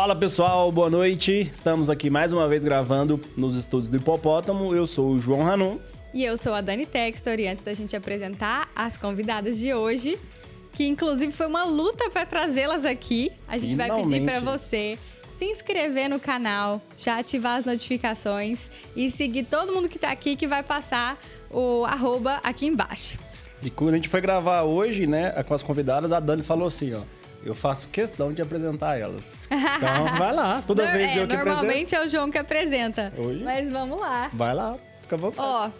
Fala pessoal, boa noite. Estamos aqui mais uma vez gravando nos estúdios do Hipopótamo. Eu sou o João Ranum. E eu sou a Dani Textor. E antes da gente apresentar as convidadas de hoje, que inclusive foi uma luta para trazê-las aqui, a gente Finalmente. vai pedir para você se inscrever no canal, já ativar as notificações e seguir todo mundo que está aqui que vai passar o arroba aqui embaixo. E quando a gente foi gravar hoje, né, com as convidadas, a Dani falou assim, ó. Eu faço questão de apresentar elas. Então, vai lá. Toda vez é, eu que Normalmente é o João que apresenta. Hoje? Mas vamos lá. Vai lá, fica à vontade. Ó,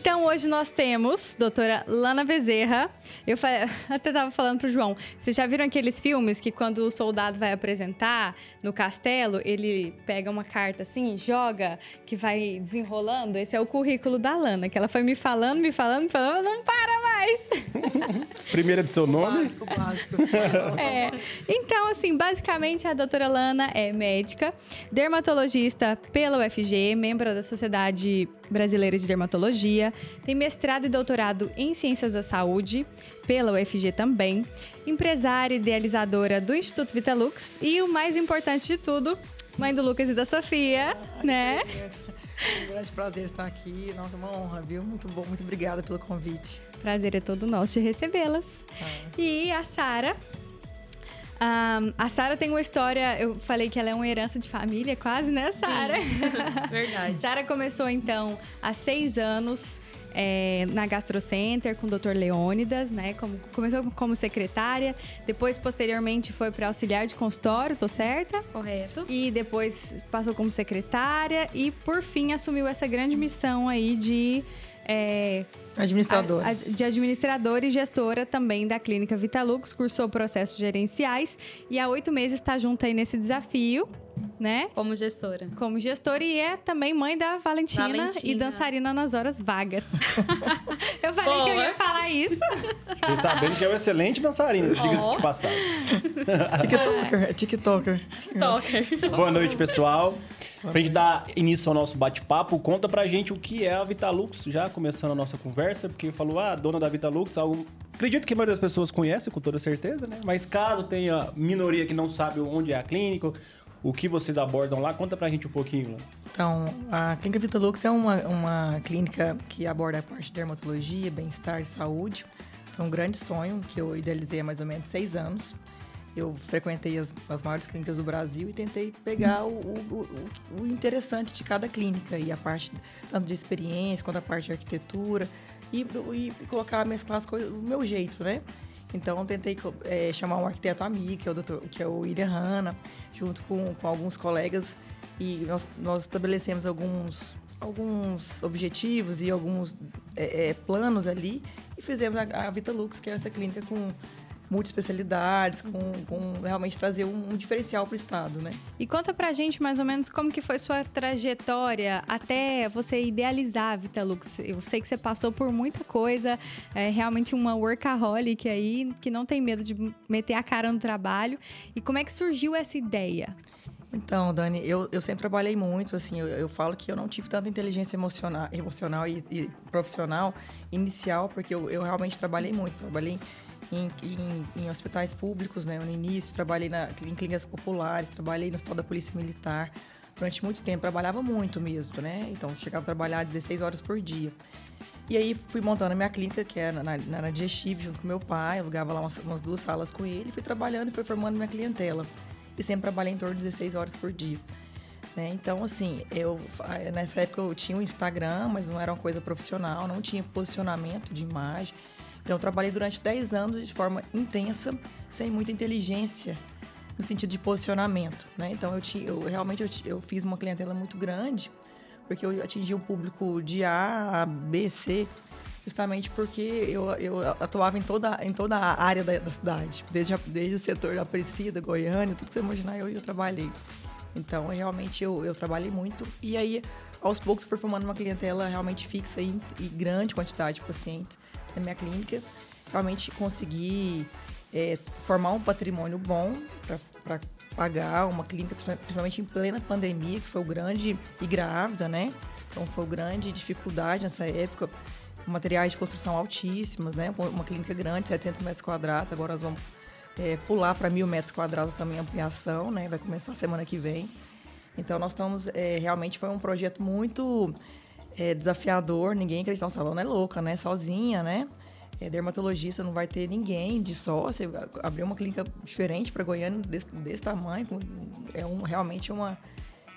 então, hoje nós temos doutora Lana Bezerra. Eu até estava falando para o João, vocês já viram aqueles filmes que quando o soldado vai apresentar no castelo, ele pega uma carta assim, joga, que vai desenrolando? Esse é o currículo da Lana, que ela foi me falando, me falando, me falando, não para mais. Primeira de seu nome? Básico, básico. é. Então, assim, basicamente a doutora Lana é médica, dermatologista pela UFG, membro da Sociedade Brasileira de Dermatologia, tem mestrado e doutorado em Ciências da Saúde, pela UFG também, empresária e idealizadora do Instituto Vitalux e o mais importante de tudo, mãe do Lucas e da Sofia, né? É um grande prazer estar aqui. Nossa, uma honra, viu? Muito bom, muito obrigada pelo convite. Prazer é todo nosso de recebê-las. Ah. E a Sara, um, a Sara tem uma história, eu falei que ela é uma herança de família, quase, né, Sara? Verdade. Sara começou então há seis anos. É, na Gastrocenter com o Dr. Leônidas, né? Como, começou como secretária, depois, posteriormente, foi para auxiliar de consultório, tô certa? Correto. E depois passou como secretária e, por fim, assumiu essa grande missão aí de é, Administradora. de administradora e gestora também da Clínica Vitalux, cursou processos gerenciais e há oito meses está junto aí nesse desafio, né? Como gestora. Como gestora e é também mãe da Valentina, Valentina. e dançarina nas horas vagas. eu falei Boa. que eu ia falar isso. Fiquei sabendo que é um excelente dançarina, diga-se de passagem. TikToker, TikToker. TikToker. Boa noite, pessoal. Pra gente dar início ao nosso bate-papo, conta pra gente o que é a Vitalux, já começando a nossa conversa, porque falou, ah, dona da Vitalux, algo... acredito que a maioria das pessoas conhece, com toda certeza, né? Mas caso tenha minoria que não sabe onde é a clínica, o que vocês abordam lá, conta pra gente um pouquinho. Então, a Clínica Vitalux é uma, uma clínica que aborda a parte de dermatologia, bem-estar e saúde. Foi um grande sonho que eu idealizei há mais ou menos seis anos eu frequentei as, as maiores clínicas do Brasil e tentei pegar o, o, o, o, interessante de cada clínica e a parte tanto de experiência quanto a parte de arquitetura e, e colocar, mesclar as coisas do meu jeito, né? Então, tentei é, chamar um arquiteto amigo, que é o, doutor, que é o William Hanna, junto com, com alguns colegas, e nós, nós estabelecemos alguns, alguns objetivos e alguns é, é, planos ali, e fizemos a, a Vita Lux, que é essa clínica com multiespecialidades, com, com realmente trazer um, um diferencial para o Estado, né? E conta pra gente mais ou menos como que foi sua trajetória até você idealizar a Vitalux. Eu sei que você passou por muita coisa, é realmente uma workaholic aí, que não tem medo de meter a cara no trabalho. E como é que surgiu essa ideia? Então, Dani, eu, eu sempre trabalhei muito, assim, eu, eu falo que eu não tive tanta inteligência emocional, emocional e, e profissional inicial, porque eu, eu realmente trabalhei muito. Trabalhei em, em, em, hospitais públicos, né? No início, trabalhei na, em clínicas populares, trabalhei no Hospital da Polícia Militar. Durante muito tempo, trabalhava muito mesmo, né? Então, chegava a trabalhar 16 horas por dia. E aí, fui montando a minha clínica, que era na, na, na Digestive, junto com meu pai. Alugava lá umas, umas duas salas com ele. Fui trabalhando e fui formando minha clientela. E sempre trabalhei em torno de 16 horas por dia. Né? Então, assim, eu nessa época eu tinha um Instagram, mas não era uma coisa profissional, não tinha posicionamento de imagem. Então, eu trabalhei durante 10 anos de forma intensa, sem muita inteligência no sentido de posicionamento, né? Então, eu, tinha, eu realmente eu, eu fiz uma clientela muito grande, porque eu atingi um público de A, B, C, justamente porque eu, eu atuava em toda, em toda a área da, da cidade, desde, a, desde o setor da Aparecida, Goiânia, tudo que você imaginar, eu, eu trabalhei. Então, realmente, eu, eu trabalhei muito. E aí, aos poucos, fui formando uma clientela realmente fixa e, e grande quantidade de pacientes na minha clínica, realmente consegui é, formar um patrimônio bom para pagar uma clínica, principalmente em plena pandemia, que foi o grande e grávida, né? Então foi o grande dificuldade nessa época. Materiais de construção altíssimos, né? Uma clínica grande, 700 metros quadrados. Agora nós vamos é, pular para mil metros quadrados também ampliação, né? Vai começar semana que vem. Então nós estamos é, realmente foi um projeto muito é, desafiador. Ninguém acredita, nossa, a Lona é louca, né? Sozinha, né? É, dermatologista não vai ter ninguém de sócio. Abrir uma clínica diferente para Goiânia desse, desse tamanho é um, realmente uma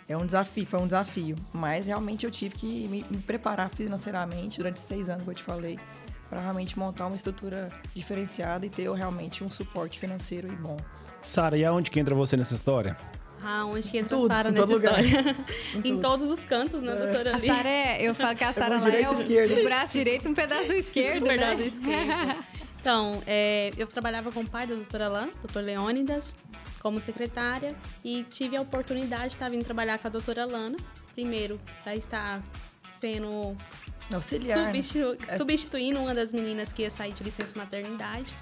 é um desafio, foi um desafio. Mas realmente eu tive que me, me preparar financeiramente durante seis anos, como eu te falei, para realmente montar uma estrutura diferenciada e ter realmente um suporte financeiro e bom. Sara, e aonde que entra você nessa história? Ah, onde que entra Tudo, a Sara nessa lugar. história? em todos os cantos, né, doutora? A Ali? Sara é, eu falo que a Sara mão lá é o, o braço direito e um pedaço do esquerdo, Verdade, né? esquerda. Então, é, eu trabalhava com o pai da doutora Alain, doutor Leônidas, como secretária, e tive a oportunidade de estar vindo trabalhar com a doutora Lana, primeiro, para estar sendo Auxiliar. né? substitu- É- substituindo uma das meninas que ia sair de licença maternidade.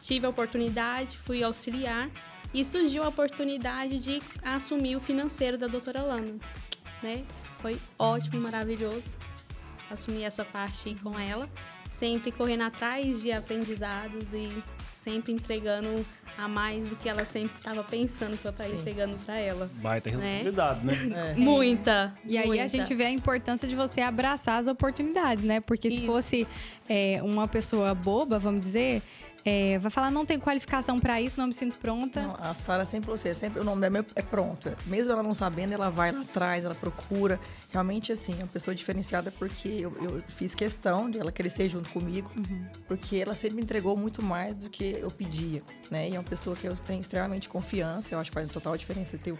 Tive a oportunidade, fui auxiliar e surgiu a oportunidade de assumir o financeiro da doutora Lana, né? Foi ótimo maravilhoso assumir essa parte aí com ela, sempre correndo atrás de aprendizados e sempre entregando a mais do que ela sempre estava pensando que eu estava entregando para ela. Baita Né? responsabilidade, né? É. Muita. E aí a muita. gente vê a importância de você abraçar as oportunidades, né? Porque se Isso. fosse é, uma pessoa boba, vamos dizer, é, vai falar, não tenho qualificação para isso, não me sinto pronta. Não, a Sara sempre você, sempre o nome dela é pronto. Mesmo ela não sabendo, ela vai lá atrás, ela procura. Realmente, assim, é uma pessoa diferenciada porque eu, eu fiz questão de ela crescer junto comigo, porque ela sempre me entregou muito mais do que eu pedia, né? E é uma pessoa que eu tenho extremamente confiança. Eu acho que faz total diferença ter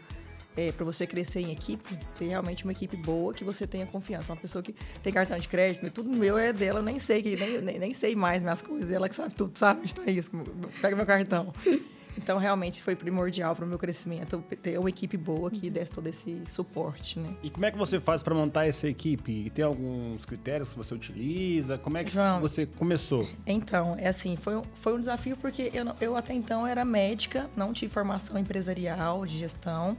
é, para você crescer em equipe, ter realmente uma equipe boa que você tenha confiança. Uma pessoa que tem cartão de crédito, tudo meu é dela, eu nem sei, que, nem, nem, nem sei mais minhas coisas. Ela que sabe tudo, sabe onde tá isso. Pega meu cartão. Então, realmente foi primordial para o meu crescimento ter uma equipe boa que desse todo esse suporte, né? E como é que você faz para montar essa equipe? Tem alguns critérios que você utiliza? Como é que João. você começou? Então, é assim, foi, um- foi um desafio porque eu, eu até então era médica, não tive formação empresarial, de gestão.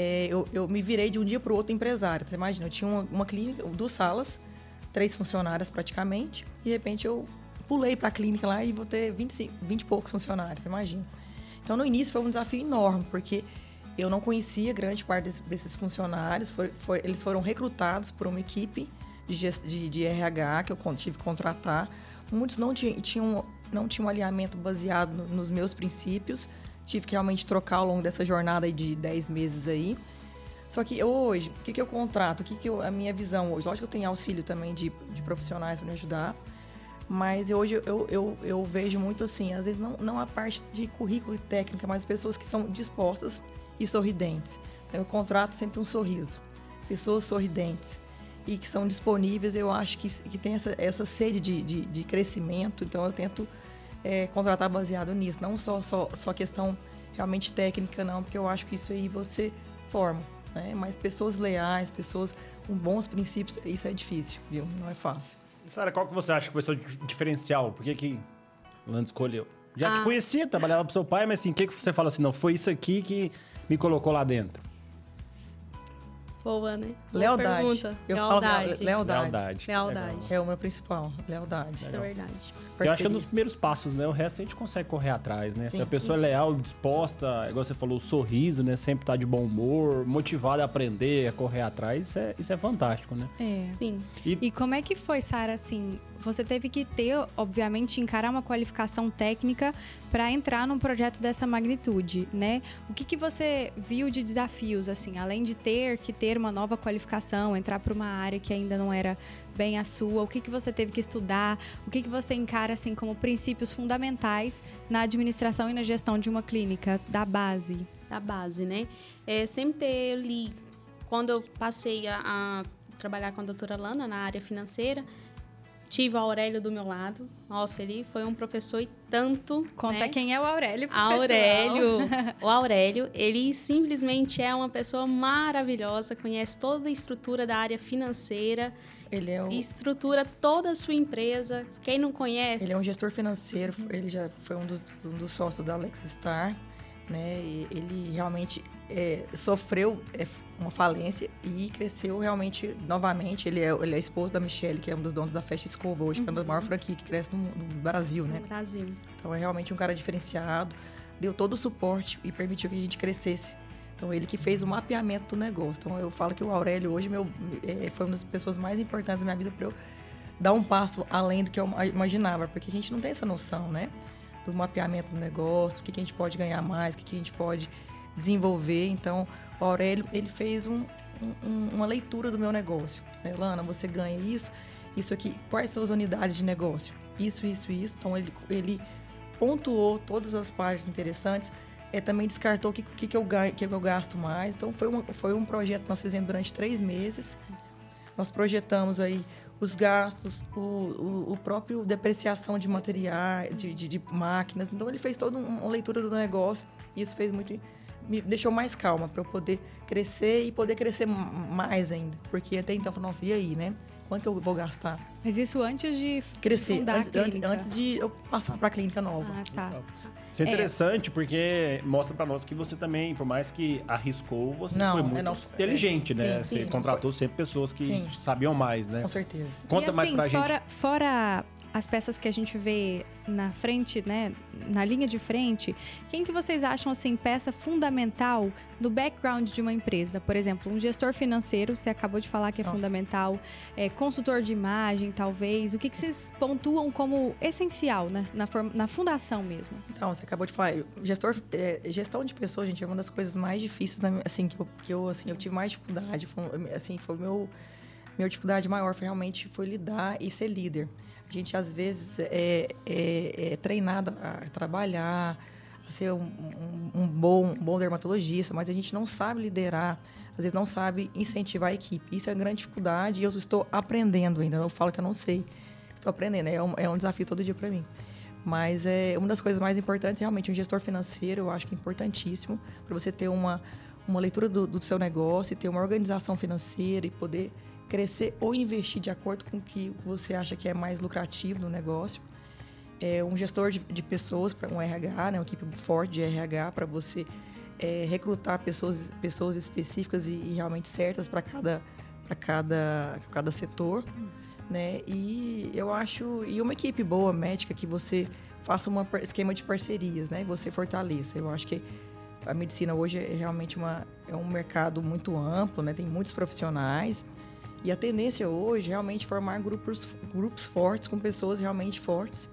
É, eu, eu me virei de um dia para o outro empresária. Você imagina, eu tinha uma, uma clínica, duas salas, três funcionárias praticamente. E de repente eu pulei para a clínica lá e vou ter 25, 20 e poucos funcionários, você imagina. Então, no início foi um desafio enorme, porque eu não conhecia grande parte desse- desses funcionários. Foi- foi- eles foram recrutados por uma equipe de, de, de RH que eu tive que contratar. Muitos não tinham, tinham, não tinham um alinhamento baseado no- nos meus princípios. Tive que realmente trocar ao longo dessa jornada de 10 meses aí. Só que hoje, o que, que eu contrato? O que, que eu, a minha visão hoje? Lógico que eu tenho auxílio também de, de profissionais para me ajudar. Mas hoje eu, eu, eu vejo muito assim, às vezes não, não a parte de currículo e técnica, mas pessoas que são dispostas e sorridentes. Eu contrato sempre um sorriso. Pessoas sorridentes e que são disponíveis, eu acho que, que tem essa, essa sede de, de, de crescimento, então eu tento é, contratar baseado nisso. Não só, só, só questão realmente técnica, não, porque eu acho que isso aí você forma. Né? Mas pessoas leais, pessoas com bons princípios, isso é difícil, viu? Não é fácil. Sara, qual que você acha que foi seu diferencial? Por que que o Lando escolheu? Já te Ah. conhecia, trabalhava pro seu pai, mas assim, o que, que você fala assim? Não, foi isso aqui que me colocou lá dentro. Boa, né? Boa Lealdade. Pergunta. Eu falo lealdade. leal- lealdade. Lealdade. Lealdade. Legal. É o meu principal, lealdade. Isso é verdade. Eu acho que é um dos Parceria. primeiros passos, né? O resto a gente consegue correr atrás, né? Se Sim. a pessoa é leal, disposta, igual você falou, o sorriso, né? Sempre tá de bom humor, motivada a aprender, a correr atrás, isso é, isso é fantástico, né? É. Sim. E como é que foi, Sara, assim, você teve que ter, obviamente, encarar uma qualificação técnica para entrar num projeto dessa magnitude, né? O que, que você viu de desafios, assim, além de ter que ter uma nova qualificação, entrar para uma área que ainda não era bem a sua, o que, que você teve que estudar, o que, que você encara, assim, como princípios fundamentais na administração e na gestão de uma clínica, da base? da base, né? É, sempre ter ali, quando eu passei a, a trabalhar com a doutora Lana na área financeira, tive o Aurélio do meu lado. Nossa, ele foi um professor e tanto. Conta né? quem é o Aurélio. Aurélio. o Aurélio, ele simplesmente é uma pessoa maravilhosa, conhece toda a estrutura da área financeira, Ele é, o, estrutura toda a sua empresa. Quem não conhece, ele é um gestor financeiro, ele já foi um dos, um dos sócios da Alex Star, né? Ele realmente é, sofreu é, uma falência e cresceu realmente novamente. Ele é, ele é esposo da Michelle, que é um dos donos da Festa Escova hoje, que é uma das maiores franquias que cresce no, no Brasil, né? no Brasil. Então é realmente um cara diferenciado. deu todo o suporte e permitiu que a gente crescesse. Então, ele que fez o mapeamento do negócio. Então, eu falo que o Aurélio hoje meu, é, foi uma das pessoas mais importantes da minha vida para eu dar um passo além do que eu imaginava, porque a gente não tem essa noção, né? Do mapeamento do negócio, o que, que a gente pode ganhar mais, o que, que a gente pode desenvolver. Então, o Aurélio, ele fez um, um, uma leitura do meu negócio. Né? Lana, você ganha isso, isso aqui, quais são as unidades de negócio? Isso, isso, isso. Então, ele, ele pontuou todas as partes interessantes é, também descartou o que, que, que, eu que eu gasto mais. Então, foi, uma, foi um projeto que nós fizemos durante três meses. Nós projetamos aí os gastos, o, o, o próprio depreciação de materiais, de, de, de, máquinas. Então, ele fez toda uma leitura do negócio. E isso fez muito... Me deixou mais calma para eu poder crescer e poder crescer mais ainda. Porque até então, eu falei, nossa, e aí, né? Quanto que eu vou gastar? Mas isso antes de crescer, antes, antes, antes, de eu passar para a clínica nova. Ah, tá. Isso é, é interessante é. porque mostra para nós que você também, por mais que arriscou, você não, foi muito não, inteligente, é, né? Sim, você sim, contratou sempre pessoas que sim. sabiam mais, né? Com certeza. Conta assim, mais pra fora, gente. Fora as peças que a gente vê na frente, né, na linha de frente, quem que vocês acham assim peça fundamental do background de uma empresa? Por exemplo, um gestor financeiro, você acabou de falar que é Nossa. fundamental, é, consultor de imagem, talvez. O que, que vocês pontuam como essencial na, na, na fundação mesmo? Então, você acabou de falar, gestor, é, gestão de pessoas, gente, é uma das coisas mais difíceis, assim, que eu, que eu assim, eu tive mais dificuldade, foi, assim, foi meu minha dificuldade maior foi realmente foi lidar e ser líder. A gente, às vezes, é, é, é treinado a trabalhar, a ser um, um, um, bom, um bom dermatologista, mas a gente não sabe liderar, às vezes não sabe incentivar a equipe. Isso é uma grande dificuldade e eu estou aprendendo ainda. Eu falo que eu não sei. Estou aprendendo, é um, é um desafio todo dia para mim. Mas é uma das coisas mais importantes, realmente, um gestor financeiro, eu acho que é importantíssimo para você ter uma, uma leitura do, do seu negócio, ter uma organização financeira e poder crescer ou investir de acordo com o que você acha que é mais lucrativo no negócio. É um gestor de, de pessoas para um RH, né, uma equipe forte de RH para você é, recrutar pessoas, pessoas específicas e, e realmente certas para cada, para cada, cada setor. Né? E eu acho e uma equipe boa médica que você faça um esquema de parcerias, né? Você fortaleça. Eu acho que a medicina hoje é realmente uma, é um mercado muito amplo, né? Tem muitos profissionais e a tendência hoje é realmente formar grupos, grupos fortes, com pessoas realmente fortes,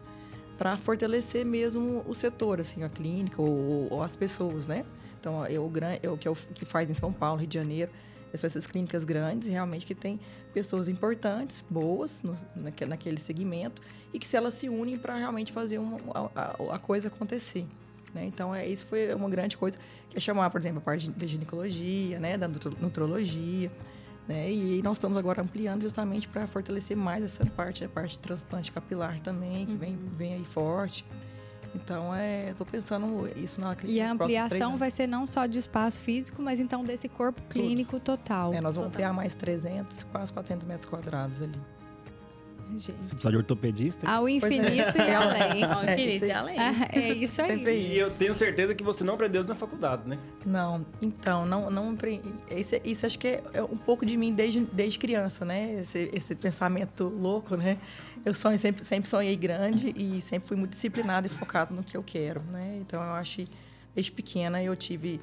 para fortalecer mesmo o setor, assim, a clínica ou, ou as pessoas, né? Então, eu, eu, o que, eu, que faz em São Paulo, Rio de Janeiro, são essas clínicas grandes, realmente que tem pessoas importantes, boas no, naquele segmento, e que se elas se unem para realmente fazer uma, a, a, coisa acontecer. Né? Então, é, isso foi uma grande coisa, que é chamar, por exemplo, a parte de ginecologia, né? da nutrologia, né? E nós estamos agora ampliando justamente para fortalecer mais essa parte, a parte de transplante capilar também, que uhum. vem, vem aí forte. Então, é, estou pensando isso na clínica. E a ampliação vai ser não só de espaço físico, mas então desse corpo clínico Tudo. total. É, nós vamos total. ampliar mais 300, quase 400 metros quadrados ali. Gente. Você precisa de ortopedista? Ao infinito é. e além. Ao infinito é, e além. Ah, é isso aí. Sempre e eu tenho certeza que você não aprendeu isso na faculdade, né? Não, então, não, não isso, isso acho que é, é um pouco de mim desde, desde criança, né? Esse, esse pensamento louco, né? Eu sonho, sempre, sempre sonhei grande e sempre fui muito disciplinada e focado no que eu quero, né? Então, eu acho que desde pequena eu tive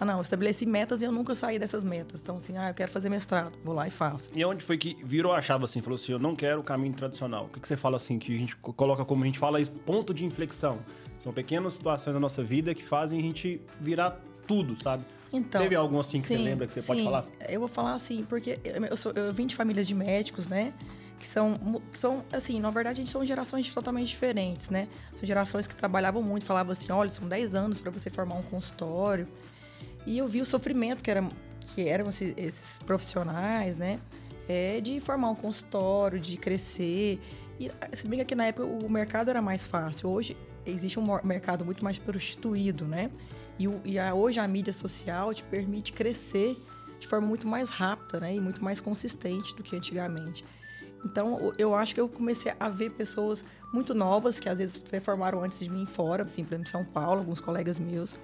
ah, não, eu estabeleci metas e eu nunca saí dessas metas. Então, assim, ah, eu quero fazer mestrado, vou lá e faço. E onde foi que virou a chave assim, falou assim, eu não quero o caminho tradicional? O que, que você fala assim, que a gente coloca como a gente fala, ponto de inflexão? São pequenas situações da nossa vida que fazem a gente virar tudo, sabe? Então, Teve algum assim que sim, você lembra que você sim, pode falar? Eu vou falar assim, porque eu, sou, eu vim de famílias de médicos, né? Que são, são, assim, na verdade, a gente são gerações totalmente diferentes, né? São gerações que trabalhavam muito, falavam assim: olha, são 10 anos para você formar um consultório. E eu vi o sofrimento que, era, que eram esses, profissionais, né? É, de formar um consultório, de crescer. E se bem que na época o mercado era mais fácil. Hoje existe um mercado muito mais prostituído, né? E, e a, hoje a mídia social te permite crescer de forma muito mais rápida, né? E muito mais consistente do que antigamente. Então, eu acho que eu comecei a ver pessoas muito novas, que às vezes formaram antes de mim fora, assim, por exemplo, em São Paulo, alguns colegas meus,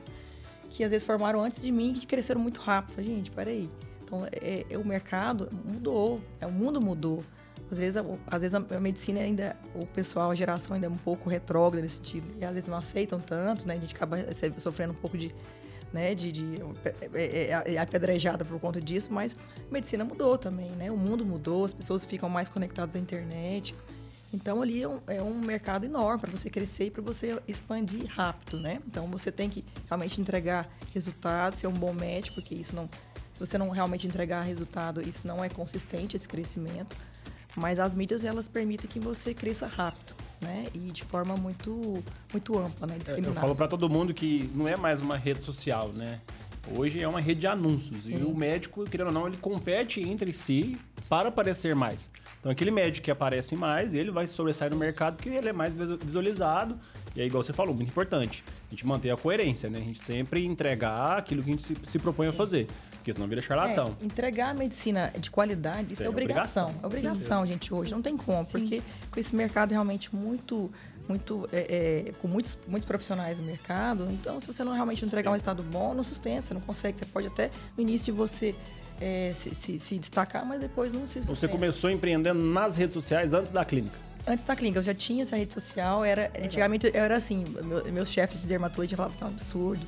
que às vezes formaram antes de mim e que cresceram muito rápido. Gente, peraí. Então, é, é, o mercado mudou, é, o mundo mudou. Às vezes, a, às vezes a medicina ainda, o pessoal, a geração ainda é um pouco retrógrada nesse sentido. E às vezes não aceitam tanto, né? A gente acaba sofrendo um pouco de, né, de, de é, é, é apedrejada por conta disso, mas a medicina mudou também, né? O mundo mudou, as pessoas ficam mais conectadas à internet. Então ali é um, é um mercado enorme para você crescer e para você expandir rápido, né? Então você tem que realmente entregar resultados, ser um bom médico, porque isso não, se você não realmente entregar resultado, isso não é consistente esse crescimento. Mas as mídias elas permitem que você cresça rápido, né? E de forma muito muito ampla, né? É, eu falo para todo mundo que não é mais uma rede social, né? Hoje é uma rede de anúncios Sim. e o médico, querendo ou não, ele compete entre si para aparecer mais. Então aquele médico que aparece mais, ele vai sobressair no mercado porque ele é mais visualizado. E aí, igual você falou, muito importante, a gente manter a coerência, né? A gente sempre entregar aquilo que a gente se, se propõe a fazer porque senão vira charlatão. É, entregar a medicina de qualidade, isso é, é obrigação. obrigação. É obrigação, gente, hoje. Não tem como, Sim. porque com esse mercado realmente muito muito é, é, com muitos, muitos profissionais no mercado. Então, se você não realmente entregar um estado bom, não sustenta, você não consegue. Você pode até no início de você é, se, se, se, destacar, mas depois não se. Você começou empreendendo nas redes sociais antes da clínica? Antes da clínica, eu já tinha essa rede social. Era, antigamente eu era assim, meu, meus chefes de dermatologia falavam assim, é um absurdo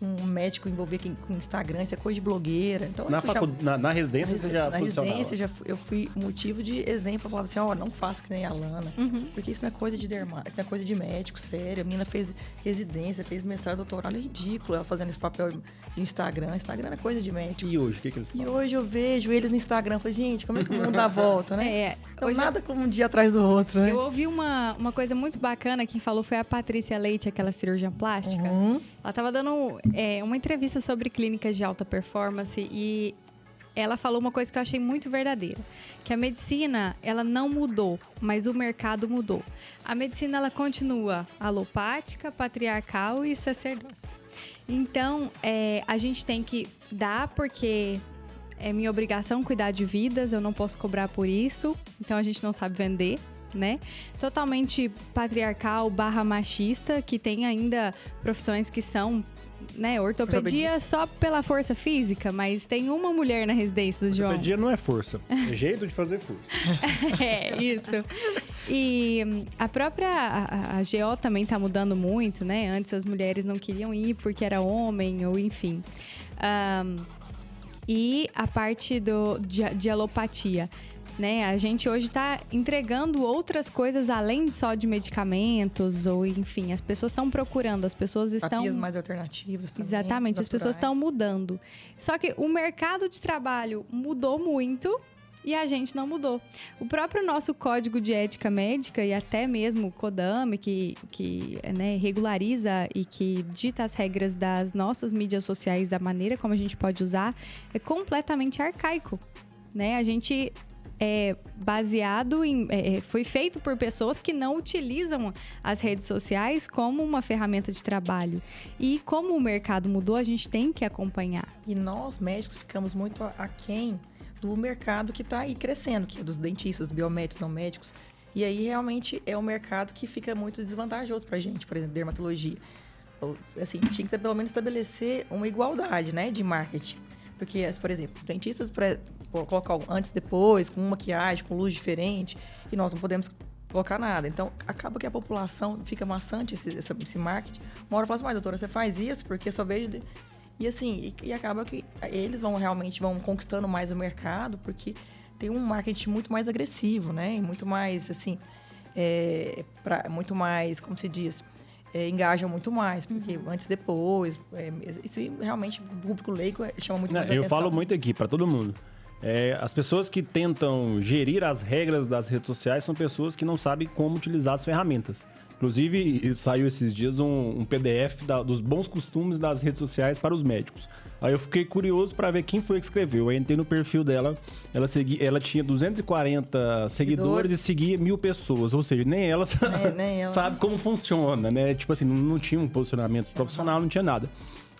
um médico envolver com Instagram, isso é coisa de blogueira. Então, na, facu... já... na, na, residência na, você já Na residência já fui, eu fui motivo de exemplo. Eu falava assim, ó, oh, não faça que nem a Lana. Uhum. Porque isso não é coisa de dermato, isso não é coisa de médico, sério. A menina fez residência, fez mestrado, doutorado, é ridículo ela fazendo esse papel de Instagram. Instagram é coisa de médico. E hoje, o que, que eles falam? E hoje eu vejo eles no Instagram. Falei, gente, como é que o mundo dá a volta, né? É, então, nada como um dia atrás do outro, né? Eu ouvi uma, uma coisa muito bacana, quem falou foi a Patrícia Leite, aquela cirurgiã plástica. Uhum. Ela estava dando é, uma entrevista sobre clínicas de alta performance e ela falou uma coisa que eu achei muito verdadeira, que a medicina ela não mudou, mas o mercado mudou. A medicina ela continua alopática, patriarcal e sacerdócia. Então é, a gente tem que dar porque é minha obrigação cuidar de vidas, eu não posso cobrar por isso, então a gente não sabe vender né? Totalmente patriarcal barra machista, que tem ainda profissões que são né, ortopedia só pela força física, mas tem uma mulher na residência do João. Ortopedia não é força, é jeito de fazer força. é, isso. E hum, a própria a, a GO também está mudando muito, né? Antes as mulheres não queriam ir porque era homem, ou enfim. Um, e a parte do, de, de alopatia né? A gente hoje está entregando outras coisas além só de medicamentos ou enfim, as pessoas estão procurando, as pessoas estão Terapias mais alternativas também. Exatamente, as pessoas estão mudando. Só que o mercado de trabalho mudou muito e a gente não mudou. O próprio nosso código de ética médica e até mesmo o CODAME, que, que né, regulariza e que dita as regras das nossas mídias sociais, da maneira como a gente pode usar, é completamente arcaico. Né? A gente é baseado em. É, é, foi feito por pessoas que não utilizam as redes sociais como uma ferramenta de trabalho. E como o mercado mudou, a gente tem que acompanhar. E nós, médicos, ficamos muito aquém do mercado que está aí crescendo, que é dos dentistas, biomédicos, não médicos. E aí realmente é um mercado que fica muito desvantajoso para a gente, por exemplo, dermatologia. Assim, tinha que pelo menos estabelecer uma igualdade, né, de marketing. Porque, por exemplo, dentistas colocar antes depois, com maquiagem, com luz diferente, e nós não podemos colocar nada. Então, acaba que a população fica maçante esse, esse marketing. Uma hora fala assim, mas doutora, você faz isso porque só vejo... De... E assim, e, e, acaba que eles vão realmente vão conquistando mais o mercado, porque tem um marketing muito mais agressivo, né? E muito mais, assim, é, pra, muito mais, como se diz é, engajam muito mais, porque uhum. antes e depois, é, isso realmente o público leigo chama muito Não, mais eu atenção. Eu falo muito aqui para todo mundo. É, as pessoas que tentam gerir as regras das redes sociais são pessoas que não sabem como utilizar as ferramentas. Inclusive, saiu esses dias um, um PDF da, dos bons costumes das redes sociais para os médicos. Aí eu fiquei curioso para ver quem foi que escreveu. Aí entrei no perfil dela, ela, segui, ela tinha 240 seguidores, seguidores e seguia mil pessoas. Ou seja, nem ela, nem, nem ela sabe como funciona, né? Tipo assim, não, não tinha um posicionamento profissional, não tinha nada.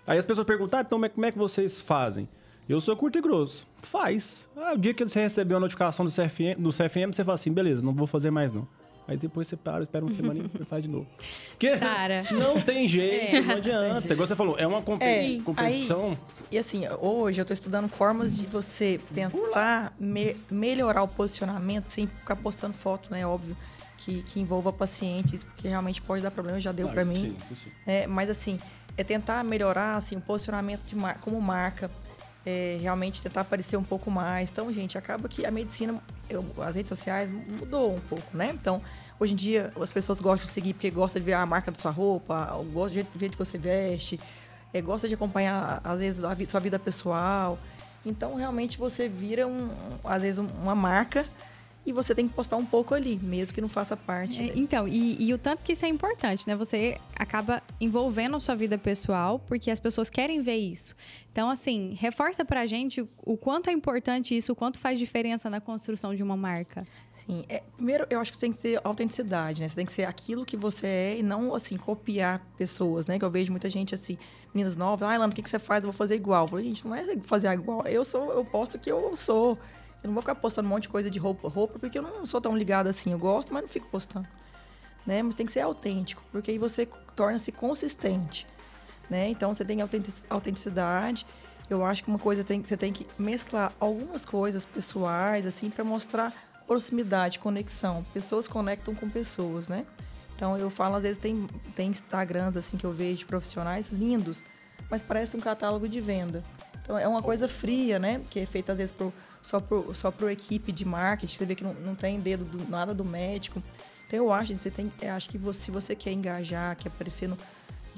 Aí as pessoas perguntaram, ah, então como é que vocês fazem? Eu sou curto e grosso. Faz. Ah, o dia que você recebeu a notificação do CFM, do CFM, você fala assim, beleza, não vou fazer mais não. Aí depois você para, espera uma semana e faz de novo. Porque Cara. não tem jeito, É. não adianta. Igual você falou, é uma compe- É, competição. E assim, hoje eu estou estudando formas de você tentar me- melhorar o posicionamento sem ficar postando foto, né? Óbvio, que, que envolva pacientes, porque realmente pode dar problema, já deu Claro, para mim. sim, sim, sim. É, mas assim, é tentar melhorar assim, o posicionamento de mar como marca, é, realmente tentar aparecer um pouco mais. Então, gente, acaba que a medicina, eu- as redes sociais mudou um pouco, né? Então, hoje em dia, as pessoas gostam de seguir porque gostam de ver a marca da sua roupa, ou gostam do jeito, do jeito que você veste, é, gosta de acompanhar, às vezes, a sua vida pessoal. Então, realmente, você vira, um, às vezes, um- uma marca e você tem que postar um pouco ali, mesmo que não faça parte. É, então, e, e o tanto que isso é importante, né? Você acaba envolvendo a sua vida pessoal, porque as pessoas querem ver isso. Então, assim, reforça pra gente o, o quanto é importante isso, o quanto faz diferença na construção de uma marca. Sim, é, primeiro eu acho que você tem que ter autenticidade, né? Você tem que ser aquilo que você é e não, assim, copiar pessoas, né? Que eu vejo muita gente, assim, meninas novas, ah, Ilana, o que, que você faz? Eu vou fazer igual. Eu falo, gente, não é fazer igual. Eu sou, eu posto o que eu sou. Eu não vou ficar postando um monte de coisa de roupa, roupa, porque eu não sou tão ligada assim. Eu gosto, mas não fico postando. Né? Mas tem que ser autêntico, porque aí você torna-se consistente. Né? Então você tem autentici- autenticidade. Eu acho que uma coisa tem, você tem que mesclar algumas coisas pessoais, assim, para mostrar proximidade, conexão. Pessoas conectam com pessoas, né? Então eu falo, às vezes tem, tem Instagrams assim que eu vejo de profissionais lindos, mas parece um catálogo de venda. Então é uma coisa fria, né? Que é feita às vezes pro, só pro só pro equipe de marketing. Você vê que não, não tem dedo do, nada do médico. Então eu acho você tem, eu acho que você, se você quer engajar, quer aparecer no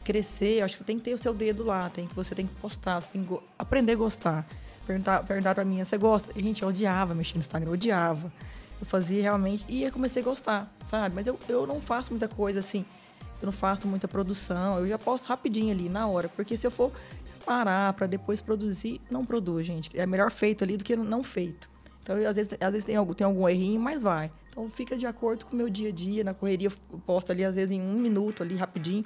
crescer, acho que você tem que ter o seu dedo lá, tem que você tem que postar, você tem que aprender a gostar. Perguntar, perguntar pra mim, você gosta? E, gente, eu odiava mexer no Instagram, eu odiava. Eu fazia realmente e eu comecei a gostar, sabe? Mas eu, eu não faço muita coisa assim. Eu não faço muita produção, eu já posto rapidinho ali na hora, porque se eu for parar para depois produzir, não produz, gente. É melhor feito ali do que não feito. Então, eu, às vezes, às vezes tem, algum, tem algum errinho, mas vai. Então, fica de acordo com o meu dia a dia. Na correria, eu posto ali, às vezes, em um minuto, ali, rapidinho.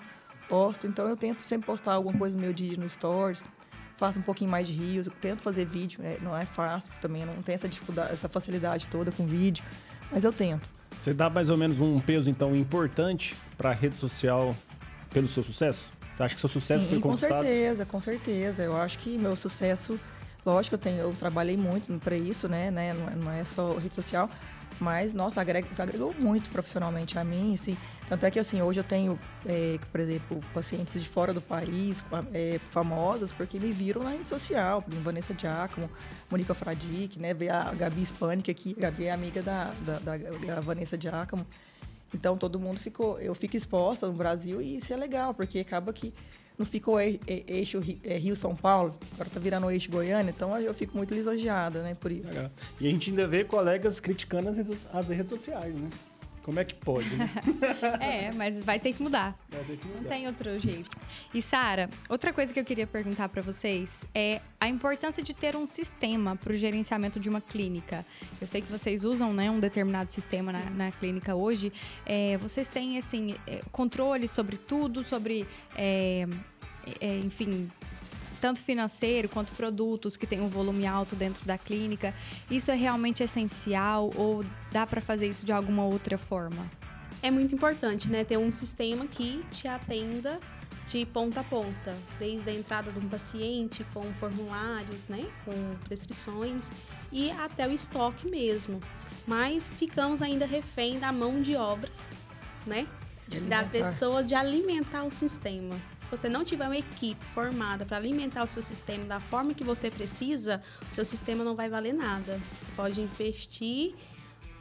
Posto. Então, eu tento sempre postar alguma coisa no meu dia no Stories. Faço um pouquinho mais de rios. Tento fazer vídeo. é, não é fácil também. Não tenho essa dificuldade, essa facilidade toda com vídeo. Mas eu tento. Você dá mais ou menos um peso, então, importante para a rede social pelo seu sucesso? Você acha que seu sucesso foi Sim, com conquistado? certeza, com certeza. Eu acho que meu sucesso, lógico, eu, tenho, eu trabalhei muito para isso, né, né? Não é, não é só rede social, mas, nossa, agrega- agregou muito profissionalmente a mim, assim. Tanto é que, assim, hoje eu tenho, é, por exemplo, pacientes de fora do país, é, famosas, porque me viram na rede social. Vanessa Giacomo, Mônica Fradique, né? Ver a Gabi Hispânica aqui. A Gabi é amiga da, da, da, da Vanessa Giacomo. Então todo mundo ficou, eu fico exposta no Brasil e isso é legal, porque acaba que não ficou eixo é, Rio-São Paulo, agora tá virando eixo Goiânia, então eu fico muito lisonjeada, né, por isso. Legal. E a gente ainda vê colegas criticando as redes sociais, né? Como é que pode, né? É, mas vai ter que mudar. Vai ter que Não mudar. tem outro jeito. E Sara, outra coisa que eu queria perguntar para vocês é a importância de ter um sistema para o gerenciamento de uma clínica. Eu sei que vocês usam, né, um determinado sistema na, na clínica hoje. É, vocês têm assim é, controle sobre tudo, sobre, é, é, enfim, tanto financeiro quanto produtos que têm um volume alto dentro da clínica. Isso é realmente essencial ou dá para fazer isso de alguma outra forma? É muito importante, né? Ter um sistema que te atenda de ponta a ponta, desde a entrada de um paciente com formulários, né, com prescrições e até o estoque mesmo. Mas ficamos ainda refém da mão de obra, né, De da pessoa de alimentar o sistema. Se você não tiver uma equipe formada para alimentar o seu sistema da forma que você precisa, o seu sistema não vai valer nada. Você pode investir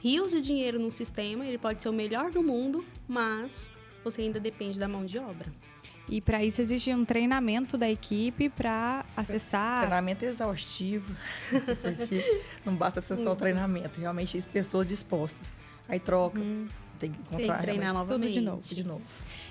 rios de dinheiro num sistema, ele pode ser o melhor do mundo, mas você ainda depende da mão de obra. E para isso existe um treinamento da equipe para acessar. Treinamento exaustivo, porque não basta ser só treinamento, realmente tem pessoas dispostas. Aí troca, tem que Tem encontrar que treinar realmente tudo de novamente. novo. de novo.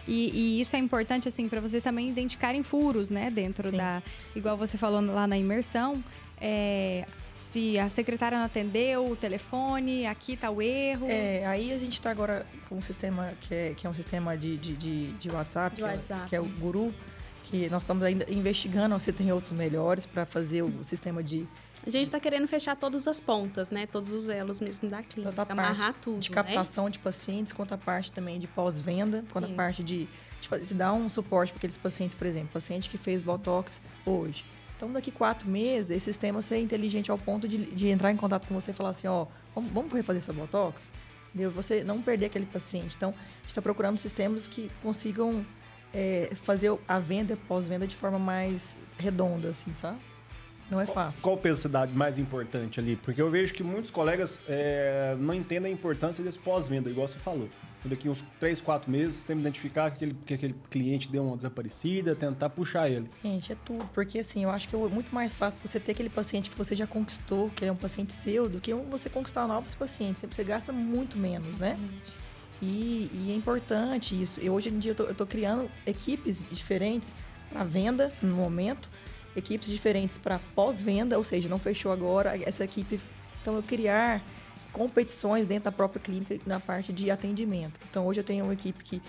E, e isso é importante assim para vocês também identificarem furos, né, dentro Sim. da, igual você falou lá na imersão, é, se a secretária não atendeu o telefone, aqui tá o erro. É, aí a gente está agora com um sistema que é, que é um sistema de, de, de, de WhatsApp, De que é- WhatsApp. Que, é, o Guru, que nós estamos ainda investigando se tem outros melhores para fazer o sistema de A gente está querendo fechar todas as pontas, né? Todos os elos mesmo da clínica. Tanto a amarrar tudo, de né? captação de pacientes, quanto a parte também de pós-venda, quanto Sim. a parte de, de, de dar um suporte para aqueles pacientes, por exemplo, paciente que fez Botox hoje. Então, daqui quatro meses, esse sistema ser inteligente ao ponto de, de entrar em contato com você e falar assim, ó, vamos, vamos refazer seu Botox? Entendeu? Você não perder aquele paciente. Então, a gente está procurando sistemas que consigam é, fazer a venda e pós-venda de forma mais redonda, assim, sabe? Não é fácil. Qual pensidade mais importante ali? Porque eu vejo que muitos colegas é, não entendem a importância desse pós-venda, igual você falou. Daqui uns 3, 4 meses, temos que identificar que aquele, que aquele cliente deu uma desaparecida, tentar puxar ele. Gente, é tudo. Porque assim, eu acho que é muito mais fácil você ter aquele paciente que você já conquistou, que é um paciente seu, do que você conquistar novos pacientes. Você gasta muito menos, né? E, e é importante isso. E hoje em dia eu tô, eu tô criando equipes diferentes para venda no momento, equipes diferentes para pós-venda, ou seja, não fechou agora essa equipe. Então eu criar competições dentro da própria clínica na parte de atendimento. Então hoje eu tenho uma equipe que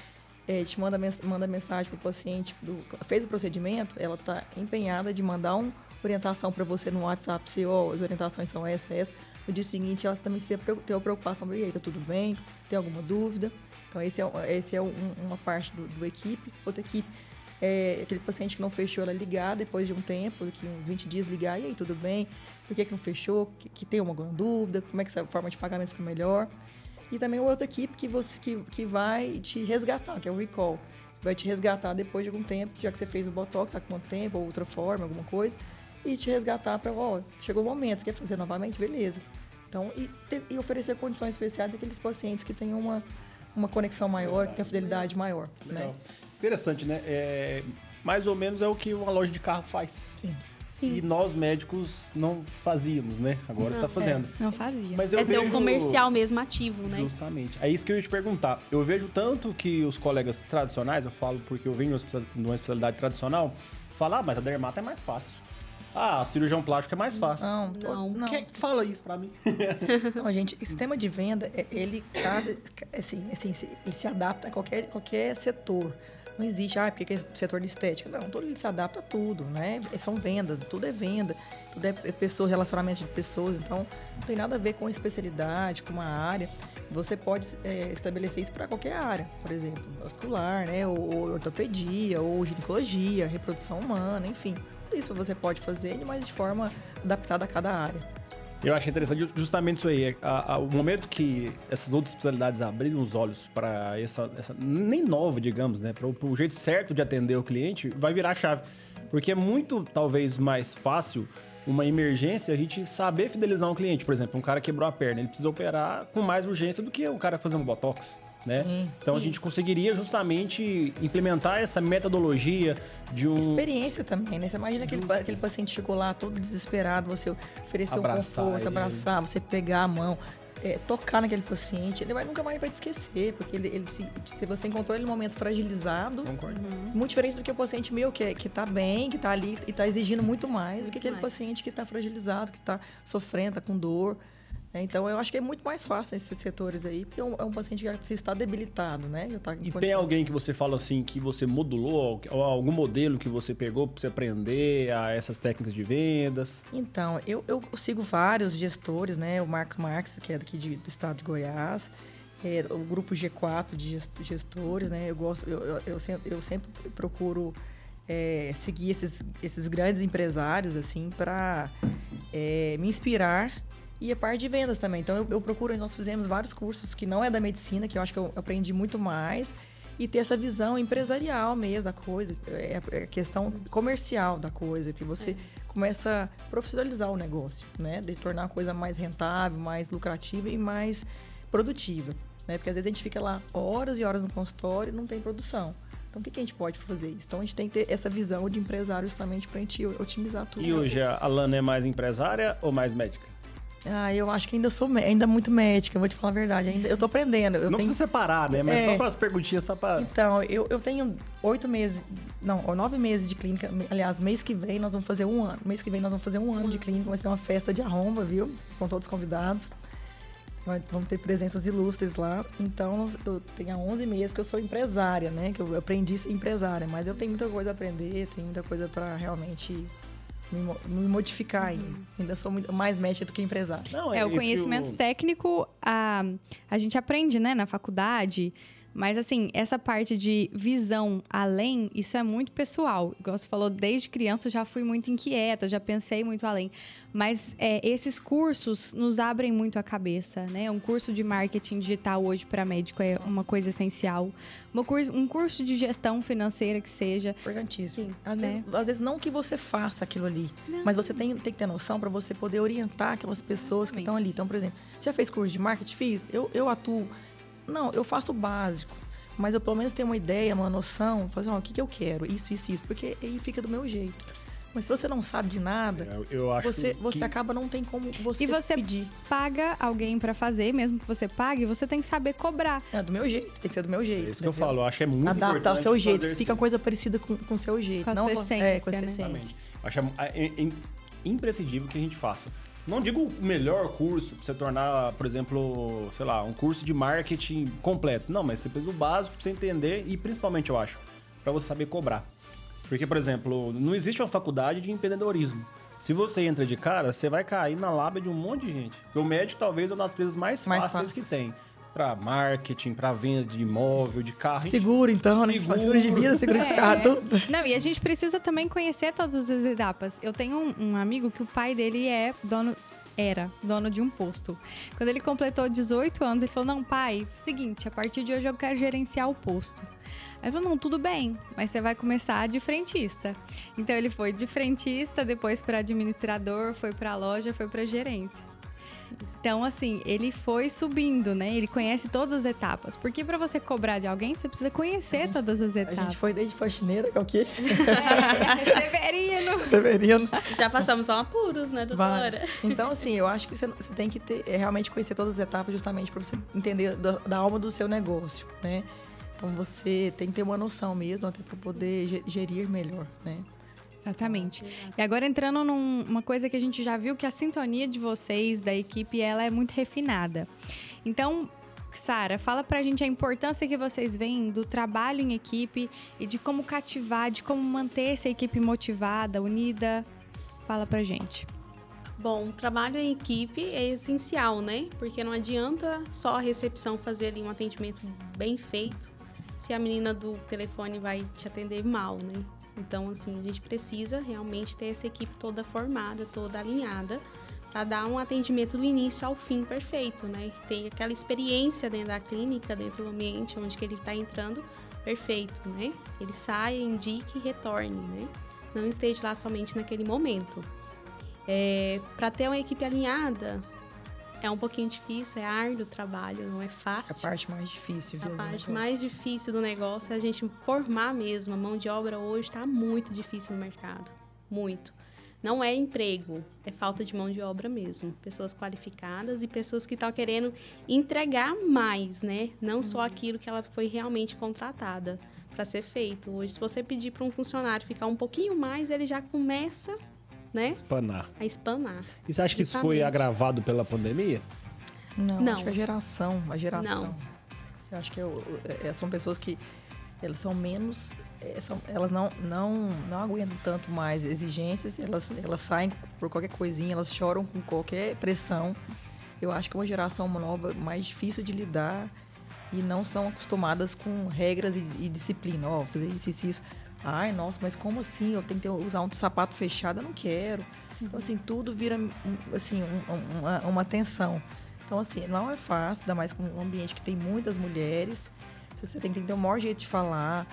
eh, te manda, manda mensagem para o paciente, do, fez o procedimento, ela está empenhada de mandar uma orientação para você no WhatsApp, se ó, as orientações são essas, essas. No dia seguinte, ela também tem a preocupação, e aí, tá tudo bem? Tem alguma dúvida? Então, esse é, esse é um- uma parte do, do equipe. Outra equipe é aquele paciente que não fechou, ela ligar depois de um tempo, daqui uns 20 dias, ligar, e aí, tudo bem? Por que, que não fechou? Que, que tem alguma dúvida? Como é que essa forma de pagamento fica melhor? E também outra equipe que, você, que, que vai te resgatar, que é o recall. Vai te resgatar depois de algum tempo, já que você fez o Botox há quanto tempo, ou outra forma, alguma coisa, e te resgatar para, ó, chegou o momento, você quer fazer novamente? Beleza. Então, e, ter- e oferecer condições especiais àqueles pacientes que têm uma, uma conexão maior, que têm fidelidade maior, né? Interessante, né? É, mais ou menos é o que uma loja de carro faz. Sim. Sim. E nós médicos não fazíamos, né? Agora Não, está fazendo. Não fazia. Mas eu é ter vejo... um comercial mesmo ativo, né? Justamente. É isso que eu ia te perguntar. Eu vejo tanto que os colegas tradicionais, eu falo porque eu venho de uma especia- de uma especialidade tradicional, falam, ah, mas a dermata é mais fácil. Ah, a cirurgião plástico é mais fácil. Não, Não. não. Quem fala isso pra mim? Não, gente, o sistema de venda, é- ele, assim, assim, se- ele se adapta a qualquer, qualquer setor. Não existe, ah, porque que é setor de estética. Não, todo se adapta a tudo, né? São vendas, tudo é venda, tudo é pessoa, relacionamento de pessoas. Então, não tem nada a ver com especialidade, com uma área. Você pode é, estabelecer isso para qualquer área, por exemplo, vascular, né? Ou, ou ortopedia, ou ginecologia, reprodução humana, enfim. Tudo isso você pode fazer, mas de forma adaptada a cada área. Eu achei interessante justamente isso aí. é, a- a- o momento que essas outras especialidades abriram os olhos para essa, essa- nem nova, digamos, né, para o jeito certo de atender o cliente, vai virar chave. Porque é muito, talvez, mais fácil uma emergência a gente saber fidelizar um cliente. Por exemplo, um cara quebrou a perna, ele precisa operar com mais urgência do que um cara fazendo botox. Né? Sim, então a sim. gente conseguiria justamente implementar essa metodologia de um experiência também, né? Você imagina aquele, aquele paciente chegou lá todo desesperado, você oferecer Abraçar um conforto, ele. abraçar, você pegar a mão, é, tocar naquele paciente, ele vai, nunca mais vai te esquecer, porque ele, ele se, se você encontrou ele no momento fragilizado, Concordo. muito diferente do que o paciente meu, que, é- que tá bem, que tá ali e tá exigindo muito mais do que aquele Mais. paciente que tá fragilizado, que tá sofrendo, tá com dor. Né? Então, eu acho que é muito mais fácil nesses setores aí, porque é um, é um paciente que está debilitado, né? Tá E tem alguém que você fala assim, que você modulou, ou algum modelo que você pegou para você aprender a essas técnicas de vendas? Então, eu, eu sigo vários gestores, né? O Marco Marques, que é daqui de- do estado de Goiás, é, o grupo G4 de ges- gestores, né? Eu gosto, eu, eu, eu sempre, eu sempre procuro é, seguir esses, esses grandes empresários, assim, para me inspirar e a parte de vendas também. Então, eu, eu procuro, nós fizemos vários cursos que não é da medicina, que eu acho que eu aprendi muito mais, e ter essa visão empresarial mesmo da coisa, é a- é a questão comercial da coisa, que você começa a profissionalizar o negócio, né? De tornar a coisa mais rentável, mais lucrativa e mais produtiva, né? Porque às vezes a gente fica lá horas e horas no consultório e não tem produção. Então, o que, que a gente pode fazer isso? Então, a gente tem que ter essa visão de empresário justamente para a gente otimizar tudo. E hoje a Lana é mais empresária ou mais médica? Ah, eu acho que ainda sou ainda muito médica, vou te falar a verdade. Ainda, eu tô aprendendo. Eu não tenho... precisa separar, né? Mas É. só para as perguntinhas, só para... Então, eu, eu tenho oito meses, não, nove meses de clínica. Aliás, mês que vem nós vamos fazer um ano. Mês que vem nós vamos fazer um ano de clínica, vai ser uma festa de arromba, viu? Estão todos convidados. Vamos ter presenças ilustres lá. Então, eu tenho há 11 meses que eu sou empresária, né? Que eu aprendi a ser empresária. Mas eu tenho muita coisa a aprender, tenho muita coisa para realmente me, me modificar ainda. Uhum. Ainda sou muito, mais médica do que empresária. Não, é, é o conhecimento técnico, a, a gente aprende, né, na faculdade mas, assim, essa parte de visão além, isso é muito pessoal. Igual você falou, desde criança eu já fui muito inquieta, já pensei muito além. Mas é, esses cursos nos abrem muito a cabeça, né? Um curso de marketing digital hoje para médico é uma coisa essencial. Uma curso, um curso de gestão financeira que seja. Importantíssimo. Sim, às, né? vezes, às vezes não que você faça aquilo ali, não. mas você tem, tem que ter noção para você poder orientar aquelas pessoas que estão ali. Então, por exemplo, você já fez curso de marketing? Fiz. Eu, eu atuo não, eu faço o básico. Mas eu pelo menos tenho uma ideia, uma noção, fazer, ó, o que, que eu quero, isso, isso, isso, porque aí fica do meu jeito. Mas se você não sabe de nada, eu, eu você, você que... acaba não tem como você E você pedir. paga alguém para fazer, mesmo que você pague, você tem que saber cobrar. É do meu jeito, tem que ser do meu jeito. É isso que eu falo, eu acho que é muito Adaptar importante. ao seu jeito, fica coisa parecida com o seu jeito. Com a não, sua essência, é, com a sua né? essência. Acho é, é, imprescindível que a gente faça. Não digo o melhor curso pra você tornar, por exemplo, sei lá, um curso de marketing completo. Não, mas você fez o básico pra você entender e principalmente, eu acho, para você saber cobrar. Porque, por exemplo, não existe uma faculdade de empreendedorismo. Se você entra de cara, você vai cair na lábia de um monte de gente. Porque o médico talvez é uma das empresas mais, mais fáceis, fáceis que tem para marketing, para venda de imóvel, de carro. Seguro, então, né? Seguro. Seguro de vida, seguro é. de carro, tudo. Não, e a gente precisa também conhecer todas as etapas. Eu tenho um, um amigo que o pai dele é dono era dono de um posto. Quando ele completou 18 anos, ele falou: Não, pai, seguinte, a partir de hoje eu quero gerenciar o posto. Aí ele falou: Não, tudo bem, mas você vai começar de frentista. Então ele foi de frentista, depois para administrador, foi para loja, foi para gerência. Então, assim, ele foi subindo, né? Ele conhece todas as etapas. Porque para você cobrar de alguém, você precisa conhecer uhum. todas as etapas. A gente foi desde faxineira, que é o quê? É, Severino. Severino. Já passamos só apuros, né, doutora? Vários. Então, assim, eu acho que você, você tem que ter, é, realmente conhecer todas as etapas justamente para você entender da, da alma do seu negócio, né? Então, você tem que ter uma noção mesmo, até para poder gerir melhor, né? Exatamente. E agora entrando numa coisa que a gente já viu que a sintonia de vocês, da equipe, ela é muito refinada. Então, Sara, fala pra gente a importância que vocês veem do trabalho em equipe e de como cativar, de como manter essa equipe motivada, unida. Fala pra gente. Bom, trabalho em equipe é essencial, né? Porque não adianta só a recepção fazer ali um atendimento bem feito se a menina do telefone vai te atender mal, né? Então, assim, a gente precisa realmente ter essa equipe toda formada, toda alinhada, para dar um atendimento do início ao fim perfeito, né? Tem aquela experiência dentro da clínica, dentro do ambiente onde que ele está entrando, perfeito, né? Ele saia, indique e retorne, né? Não esteja lá somente naquele momento. É, para ter uma equipe alinhada, é um pouquinho difícil, é árduo o trabalho, não é fácil. É a parte mais difícil, viu? A parte mais difícil do negócio é a gente formar mesmo. A mão de obra hoje está muito difícil no mercado. Muito. Não é emprego, é falta de mão de obra mesmo. Pessoas qualificadas e pessoas que estão querendo entregar mais, né? Não uhum. só aquilo que ela foi realmente contratada para ser feito. Hoje, se você pedir para um funcionário ficar um pouquinho mais, ele já começa né? Espanar. A espanar. E você acha que isso foi agravado pela pandemia? Não, Não. acho que a geração, a geração. Não. Eu acho que eu, é, são pessoas que elas são menos, é, são, elas não, não, não aguentam tanto mais exigências, elas, elas saem por qualquer coisinha, elas choram com qualquer pressão. Eu acho que é uma geração nova mais difícil de lidar e não estão acostumadas com regras e, e disciplina. Ó, oh, fazer isso, isso, isso. Ai, nossa, mas como assim? Eu tenho que usar um sapato fechado? Eu não quero. Então, assim, tudo vira, assim, um, uma, uma tensão. Então, assim, não é fácil, ainda mais com um ambiente que tem muitas mulheres. Você tem que ter o maior jeito de falar.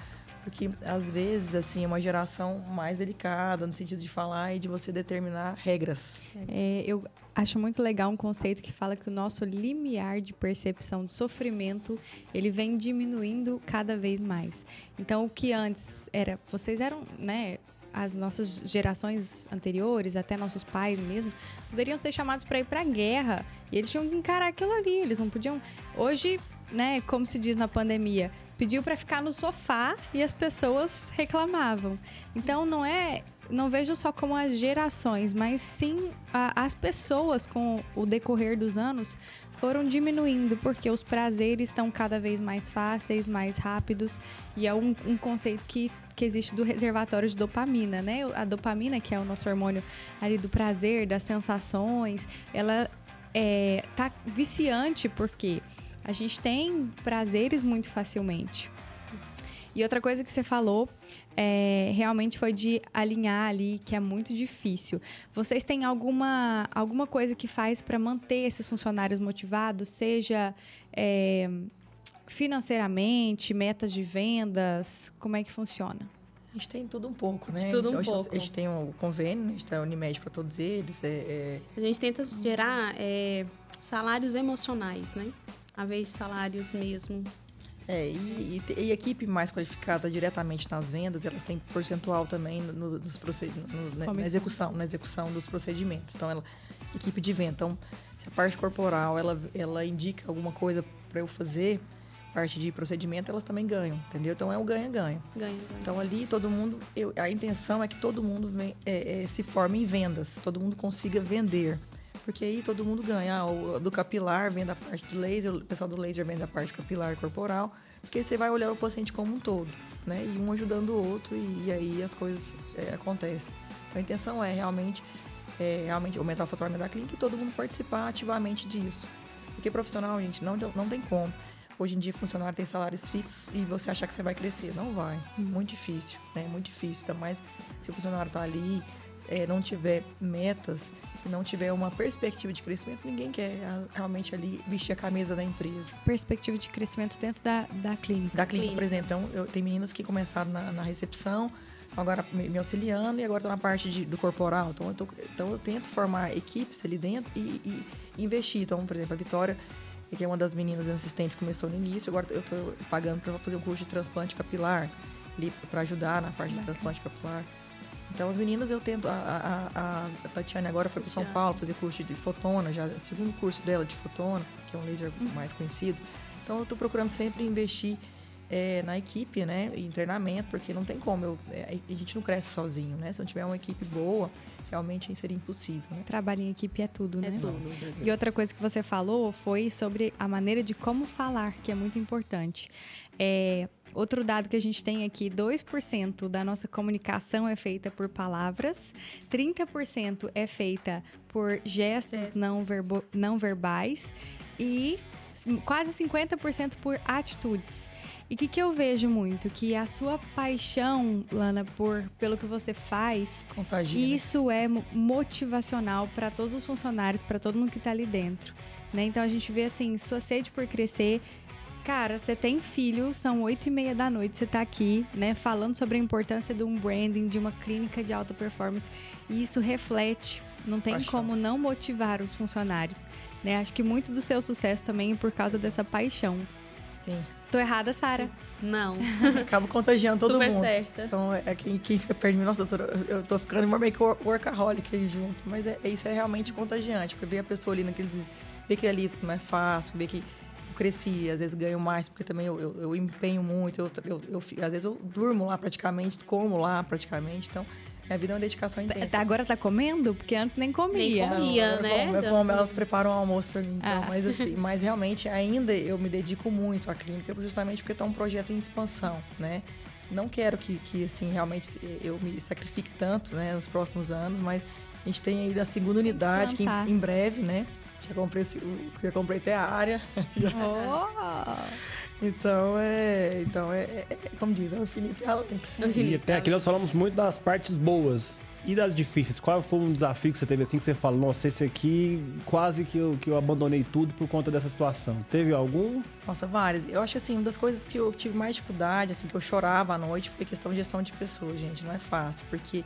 Porque, às vezes, assim, é uma geração mais delicada no sentido de falar e de você determinar regras. É, eu acho muito legal um conceito que fala que o nosso limiar de percepção de sofrimento ele vem diminuindo cada vez mais. Então, o que antes era, vocês eram, né, as nossas gerações anteriores, até nossos pais mesmo, poderiam ser chamados para ir para a guerra e eles tinham que encarar aquilo ali. Eles não podiam. Hoje, né, como se diz na pandemia, pediu para ficar no sofá e as pessoas reclamavam. Então, não é não vejo só como as gerações, mas sim a, as pessoas com o decorrer dos anos foram diminuindo, porque os prazeres estão cada vez mais fáceis, mais rápidos, e é um, um conceito que, que existe do reservatório de dopamina, né? A dopamina, que é o nosso hormônio ali do prazer, das sensações, ela é, tá viciante porque a gente tem prazeres muito facilmente. E outra coisa que você falou é, realmente foi de alinhar ali, que é muito difícil. Vocês têm alguma, alguma coisa que faz para manter esses funcionários motivados, seja é, financeiramente, metas de vendas? Como é que funciona? A gente tem tudo um pouco, né? tudo um a gente, pouco. A gente tem o convênio, a gente tem a Unimed para todos eles. É, é... A gente tenta gerar é, salários emocionais, né? A vez de salários mesmo é, e, e, e, equipe mais qualificada diretamente nas vendas, elas têm percentual também no, nos proced... no, né, na execução, na execução dos procedimentos. Então, ela, equipe de venda. Então, se a parte corporal ela, ela indica alguma coisa para eu fazer, parte de procedimento, elas também ganham, entendeu? Então é o ganha-ganha. Ganha, então ali todo mundo, eu, a intenção é que todo mundo vem, é, é, se forme em vendas, todo mundo consiga vender. Porque aí todo mundo ganha. Ah, o do capilar vem da parte de laser, o pessoal do laser vem da parte capilar corporal. Porque você vai olhar o paciente como um todo, né? E um ajudando o outro e, e aí as coisas é, acontecem. Então, a intenção é realmente, é, realmente o faturamento da clínica e todo mundo participar ativamente disso. Porque profissional, gente, não, não tem como. Hoje em dia, funcionário tem salários fixos e você achar que você vai crescer. Não vai. Muito difícil, né? Muito difícil. Ainda mais se o funcionário está ali, é, não tiver metas e não tiver uma perspectiva de crescimento, ninguém quer realmente ali vestir a camisa da empresa. Perspectiva de crescimento dentro da, da clínica. Da clínica, por exemplo. Então, eu tenho meninas que começaram na, na recepção, agora me, auxiliando e agora estou na parte de, do corporal. Então eu, tô, então, eu tento formar equipes ali dentro e, e, investir. Então, por exemplo, a Vitória, que é uma das meninas assistentes, começou no início, agora eu estou pagando para fazer um curso de transplante capilar, para ajudar na parte de transplante capilar. Então, as meninas eu tento. A, a, a Tatiane agora foi para São Paulo fazer curso de fotona, já o segundo curso dela de fotona, que é um laser uhum. mais conhecido. Então, eu estou procurando sempre investir é, na equipe, né? Em treinamento, porque não tem como. Eu, é, a gente não cresce sozinho, né? Se não tiver uma equipe boa, realmente seria impossível. Né? Trabalho em equipe é tudo, é né? Tudo. E outra coisa que você falou foi sobre a maneira de como falar, que é muito importante. É, Outro dado que a gente tem aqui, 2% da nossa comunicação é feita por palavras, 30% é feita por gestos, gestos. Não, verbo, não verbais e quase 50% por atitudes. E o que, que eu vejo muito? Que a sua paixão, Lana, por, pelo que você faz, Contagia, né? isso é motivacional para todos os funcionários, para todo mundo que está ali dentro. Né? Então a gente vê assim, sua sede por crescer, Cara, você tem filho, são oito e meia da noite, você está aqui, né, falando sobre a importância de um branding, de uma clínica de alta performance, e isso reflete, não tem paixão. como não motivar os funcionários, né? Acho que muito do seu sucesso também é por causa dessa paixão. Sim. Tô errada, Sara? Não. Acabo contagiando todo Super mundo. certa. Então, é quem, quem fica perto de mim, nossa, doutora, eu tô ficando meio que workaholic aí junto. Mas é, isso é realmente contagiante, porque ver a pessoa ali naqueles. ver que ali não é fácil, ver que cresci, às vezes ganho mais, porque também eu, eu, eu empenho muito, eu, eu, eu, às vezes eu durmo lá praticamente, como lá praticamente, então minha vida é uma dedicação intensa. Agora tá comendo? Porque antes nem comia. Nem comia, Não, né? Eu como, elas preparam o almoço para mim. Então, ah. mas, assim, mas realmente ainda eu me dedico muito à clínica, justamente porque está um projeto em expansão, né? Não quero que, que assim, realmente eu me sacrifique tanto né, nos próximos anos, mas a gente tem aí a segunda unidade, que em, em breve, né? Já comprei, já comprei até a área. Oh. Então é, então é, é, é, como diz, é o infinito e além. E até aqui nós falamos muito das partes boas e das difíceis. Qual foi um desafio que você teve assim que você fala, nossa, esse aqui quase que eu, que eu abandonei tudo por conta dessa situação? Teve algum? Nossa, vários. Eu acho assim, uma das coisas que eu tive mais dificuldade, assim, que eu chorava à noite, foi a questão de gestão de pessoas, gente. Não é fácil, porque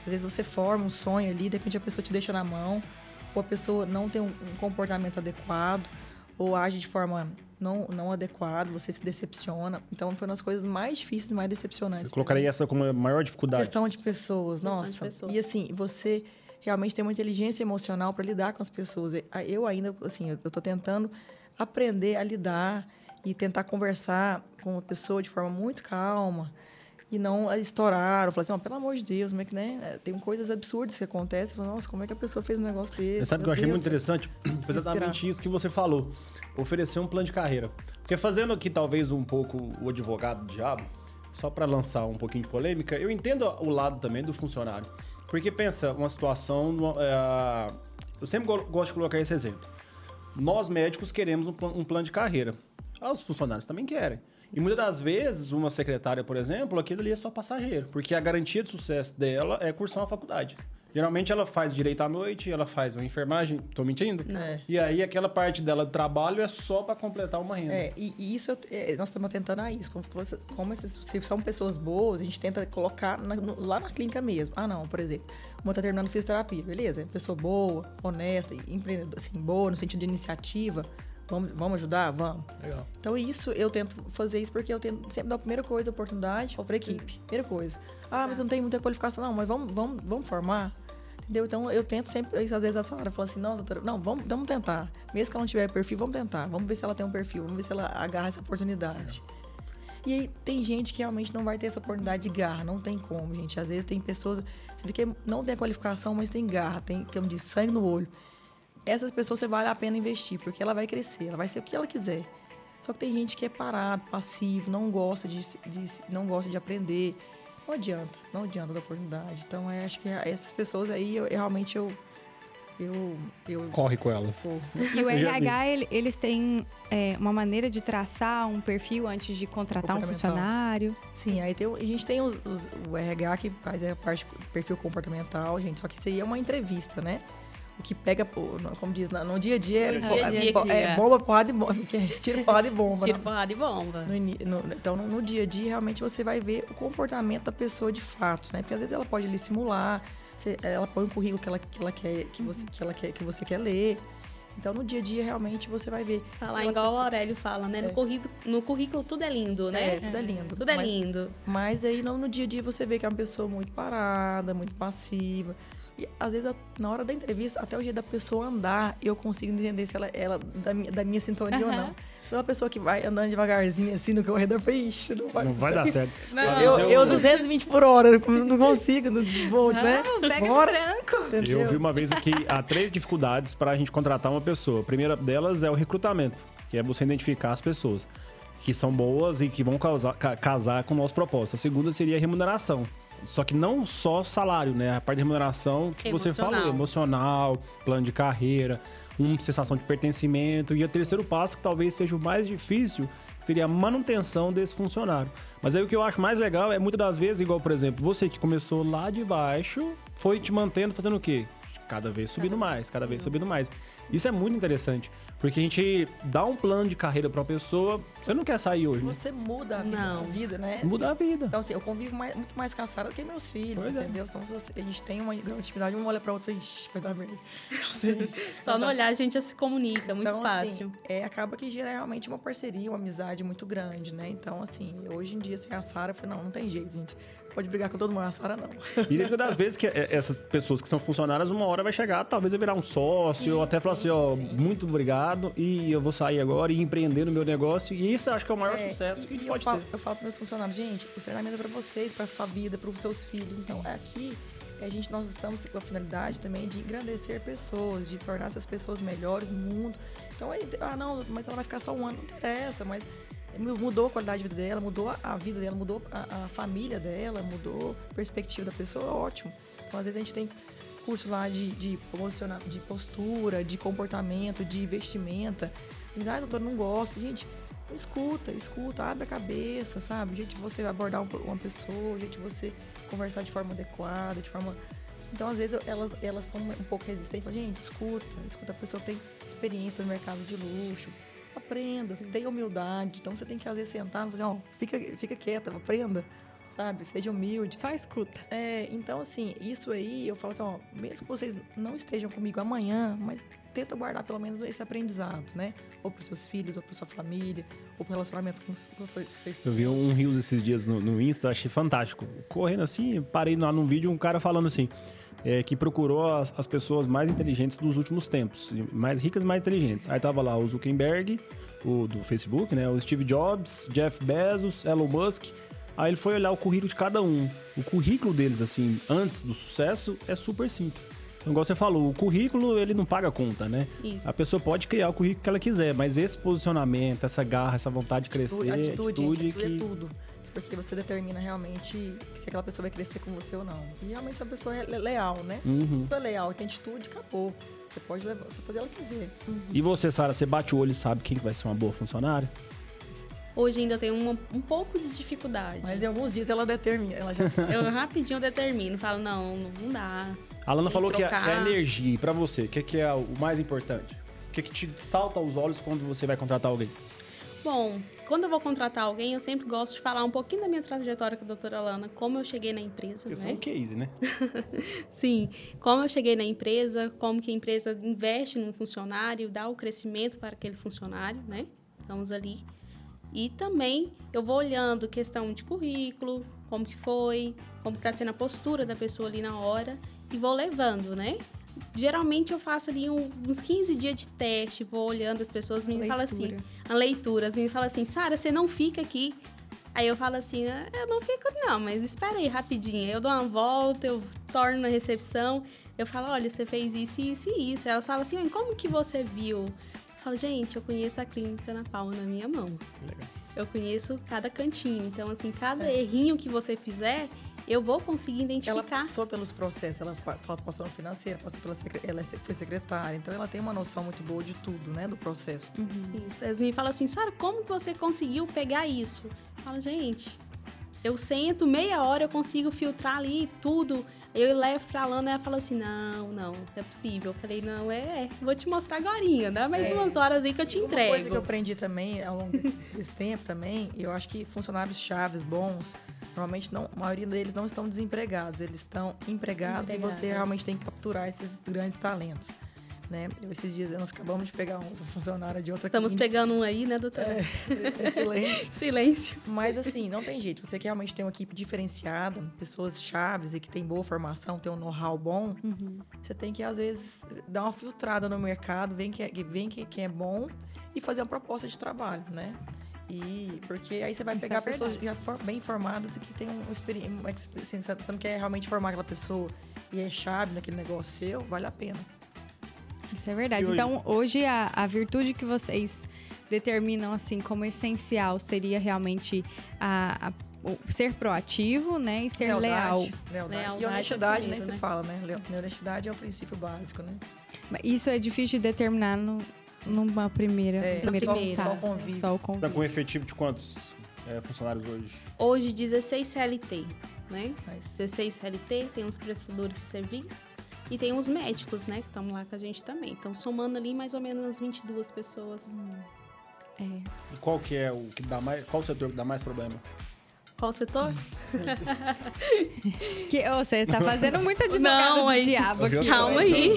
às vezes você forma um sonho ali, de repente a pessoa te deixa na mão ou a pessoa não tem um, comportamento adequado, ou age de forma não, não adequada, você se decepciona. Então, foi uma das coisas mais difíceis mais decepcionantes. Você colocaria essa como a maior dificuldade? A questão de pessoas, questão nossa. De pessoas. E assim, você realmente tem uma inteligência emocional para lidar com as pessoas. Eu ainda, assim, eu estou tentando aprender a lidar e tentar conversar com uma pessoa de forma muito calma, e não estourar, ou falar assim, oh, pelo amor de Deus, como é que, né? É, tem coisas absurdas que acontecem, falo, nossa, como é que a pessoa fez um negócio desse? Sabe o que eu achei muito interessante? Foi exatamente isso que você falou. Oferecer um plano de carreira. Porque fazendo aqui talvez um pouco o advogado do diabo, só para lançar um pouquinho de polêmica, eu entendo o lado também do funcionário. Porque pensa, uma situação. É, eu sempre gosto de colocar esse exemplo. Nós médicos queremos um, um plano de carreira. Os funcionários também querem. E muitas das vezes, uma secretária, por exemplo, aquilo ali é só passageiro, porque a garantia de sucesso dela é cursar uma faculdade. Geralmente ela faz direito à noite, ela faz uma enfermagem, tô mentindo? É. E aí aquela parte dela do trabalho é só para completar uma renda. É, e, e isso é, nós estamos tentando a isso. Como, como esses, se são pessoas boas, a gente tenta colocar na, no, lá na clínica mesmo. Ah, não, por exemplo, uma tá terminando fisioterapia, beleza? Pessoa boa, honesta, empreendedora, assim, boa, no sentido de iniciativa. Vamos, vamos ajudar? Vamos. Legal. Então, isso, eu tento fazer isso porque eu tento sempre dar a primeira coisa, a oportunidade para a equipe. Primeira coisa. Ah, mas eu não tenho muita qualificação. Não, mas vamos, vamos, vamos formar. Entendeu? Então, eu tento sempre, às vezes a senhora fala assim, nossa, doutora, não, vamos, vamos tentar. Mesmo que ela não tiver perfil, vamos tentar. Vamos ver se ela tem um perfil, vamos ver se ela agarra essa oportunidade. E aí, tem gente que realmente não vai ter essa oportunidade de garra, não tem como, gente. Às vezes tem pessoas, você vê que não tem a qualificação, mas tem garra, tem, como diz, sangue no olho essas pessoas você vale a pena investir, porque ela vai crescer, ela vai ser o que ela quiser. Só que tem gente que é parado, passivo, não gosta de, de não gosta de aprender. Não adianta, não adianta da oportunidade. Então, é, acho que essas pessoas aí, eu, eu realmente eu, eu, eu, Corre com elas. E o RH, ele, eles têm é, uma maneira de traçar um perfil antes de contratar um funcionário? Sim, aí tem, a gente tem os, os, o RH que faz a parte perfil comportamental, gente. Só que isso aí é uma entrevista, né? O que pega, como diz, no dia a dia, é, dia, é, dia, é, é bomba, porrada e bomba. Tira porrada e bomba. Tira porrada e bomba. No, no, então, no, no, dia a dia, realmente você vai ver o comportamento da pessoa de fato, né? Porque às vezes ela pode ali simular, você, ela põe um currículo que ela, que ela quer, que você, que ela quer, que você quer ler. Então, no dia a dia, realmente, você vai ver. Falar igual pessoa... o Aurélio fala, né? É. No, currículo, no currículo tudo é lindo, né? É, tudo é lindo. Tudo é mas, lindo. Mas aí, não, no dia a dia, você vê que é uma pessoa muito parada, muito passiva. E às vezes, na hora da entrevista, até o jeito da pessoa andar, eu consigo entender se ela é da, minha, da minha sintonia uhum. ou não. Se é uma pessoa que vai andando devagarzinho assim no corredor, eu falei, ixi, não vai, não vai dar certo. Não. Eu, eu, 220 por hora, não consigo, não vou, não, né? Pega Bora. branco. Entendeu? Eu vi uma vez aqui, há três dificuldades para a gente contratar uma pessoa. A primeira delas é o recrutamento, que é você identificar as pessoas que são boas e que vão causar, casar com o nosso propósito. A segunda seria a remuneração. Só que não só salário, né? A parte de remuneração que emocional. você falou, emocional, plano de carreira, uma sensação de pertencimento. E o terceiro passo, que talvez seja o mais difícil, seria a manutenção desse funcionário. Mas aí o que eu acho mais legal é muitas das vezes, igual, por exemplo, você que começou lá de baixo, foi te mantendo fazendo o quê? Cada vez subindo mais, cada vez subindo mais. Isso é muito interessante, porque a gente dá um plano de carreira para uma pessoa, você não quer sair hoje, né? Você muda a vida, não. a vida né? Muda a vida. Então, assim, eu convivo mais, muito mais com a Sara do que meus filhos, pois é. entendeu? É. a gente tem uma grande intimidade, um olha pra outra e vai dar merda. Só no olhar a gente já se comunica, muito então, assim, fácil. Assim, é, acaba que gera realmente uma parceria, uma amizade muito grande, né? Então, assim, hoje em dia, sem a Sara, eu falei, não, não tem jeito, gente pode brigar com todo mundo, a Sara não. E das vezes que é, essas pessoas que são funcionárias, uma hora vai chegar, talvez vai virar um sócio, sim, ou até falar assim, ó, sim. muito obrigado, e eu vou sair agora e empreender no meu negócio. E isso acho que é o maior é, sucesso que a gente pode falo, ter. Eu falo para meus funcionários, gente, o treinamento é para vocês, para sua vida, para os seus filhos. Então, é aqui a gente nós estamos com a finalidade também de engrandecer pessoas, de tornar essas pessoas melhores no mundo. Então, aí, ah, não, mas ela vai ficar só um ano, não interessa, mas mudou a qualidade de vida dela, mudou a vida dela, mudou a, a família dela, mudou a perspectiva da pessoa, ótimo. Então, às vezes a gente tem curso lá de, de, de postura, de comportamento, de vestimenta. E, ah, doutor, não gosto. Gente, escuta, escuta, abre a cabeça, sabe? Gente, você abordar uma pessoa, gente, você conversar de forma adequada, de forma. Então, às vezes, elas, são um pouco resistentes. Gente, escuta, escuta, a pessoa tem experiência no mercado de luxo aprenda, tenha humildade. Então você tem que às vezes sentar e fazer, ó, fica, fica quieta, aprenda, sabe? Seja humilde. Só escuta. É, então assim, isso aí eu falo assim, ó, mesmo que vocês não estejam comigo amanhã, mas tenta guardar pelo menos esse aprendizado, né? Ou para seus filhos, ou para sua família, ou para relacionamento com, com vocês. Eu vi um Rios esses dias no, no Insta, achei fantástico. Correndo assim, parei lá num vídeo, um cara falando assim, é, que procurou as, as, pessoas mais inteligentes dos últimos tempos, mais ricas e mais inteligentes. Aí tava lá o Zuckerberg, o do Facebook, né? O Steve Jobs, Jeff Bezos, Elon Musk. Aí ele foi olhar o currículo de cada um. O currículo deles, assim, antes do sucesso, é super simples. Então, igual você falou, o currículo, ele não paga conta, né? Isso. A pessoa pode criar o currículo que ela quiser, mas esse posicionamento, essa garra, essa vontade de crescer, atitude, atitude, atitude, atitude que... é tudo. Porque você determina realmente se aquela pessoa vai crescer com você ou não. E realmente se a pessoa é le- leal, né? Uhum. Se a pessoa é leal tem atitude, acabou. Você pode levar, você fazer ela quiser. E você, Sara, você bate o olho e sabe quem que vai ser uma boa funcionária? Hoje ainda tenho uma- um pouco de dificuldade. Mas em alguns dias ela determina. Ela já Eu rapidinho determino, falo, não, não dá. A Lana falou que que que a energia, e pra você, o que, que é o mais importante? O que, que te salta aos olhos quando você vai contratar alguém? Bom, quando eu vou contratar alguém, eu sempre gosto de falar um pouquinho da minha trajetória com a doutora Lana, como eu cheguei na empresa, Porque né? são um case, né? Sim, como eu cheguei na empresa, como que a empresa investe num funcionário, dá o crescimento para aquele funcionário, né? Estamos ali. E também eu vou olhando questão de currículo, como que foi, como que está sendo a postura da pessoa ali na hora e vou levando, né? Geralmente eu faço ali um- uns 15 dias de teste, vou olhando as pessoas, me fala assim, a leitura, as meninas falam assim, Sara, você não fica aqui. Aí eu falo assim, "Ah, eu não fico não, mas espera aí rapidinho. Eu dou uma volta, eu torno na recepção, eu falo, olha, você fez isso, isso e isso. Elas falam assim, "Ué, como que você viu? Eu falo, gente, eu conheço a clínica na palma da minha mão. Legal. Eu conheço cada cantinho. Então, assim, cada errinho que você fizer, eu vou conseguir ela identificar. passou pelos processos. Ela pa- ela passou no financeiro, passou pela ela é foi secretária. Então ela tem uma noção muito boa de tudo, né? Do processo. Isso. Elas me falam assim, Sara, como que você conseguiu pegar isso? Eu falo, gente, eu sento, meia hora eu consigo filtrar ali tudo. Eu levo pra Lana e ela fala assim, não, não, não é possível. Eu falei, não, é, é, vou te mostrar agora, dá mais É. umas horas aí que eu te Uma entrego. coisa que eu aprendi também ao longo desse, desse tempo também, eu acho que funcionários chaves bons, normalmente não, a maioria deles não estão desempregados, eles estão empregados, e Empregados. você realmente tem que capturar esses grandes talentos. Né? Eu, esses dias nós acabamos de pegar um funcionário de outra Estamos clínica. pegando um aí, né, doutora? É, excelente. Silêncio. Mas assim, não tem jeito. Você que realmente tem uma equipe diferenciada, pessoas chaves e que tem boa formação, tem um know-how bom, você tem que, às vezes, dar uma filtrada no mercado, ver quem é, quem quem é bom e fazer uma proposta de trabalho, né? E porque aí você vai Isso pegar é pessoas já for- bem formadas e que têm um experiência. Assim, você não quer realmente formar aquela pessoa e é chave naquele negócio seu, vale a pena. Isso é verdade. E hoje? Então, hoje, a, a virtude que vocês determinam, assim, como essencial seria realmente a, a- o ser proativo, né? E ser leal. Lealdade. Lealdade E é honestidade primeiro, nem né? se fala, né? Le- Honestidade é o princípio básico, né? Isso é difícil de determinar no, numa primeira, É, primeira só- só o convívio. Só o Você tá com um efetivo de quantos é, funcionários hoje? Hoje, 16 CLT, né? Mas 16 CLT, tem os prestadores de serviços e tem os médicos, né? Que estão lá com a gente também. Então, somando ali mais ou menos umas 22 pessoas. É. E qual que é o que dá mais. Qual o setor que dá mais problema? Qual setor? Que, você tá fazendo muito advogado Não, do aí- diabo aqui. Calma aí.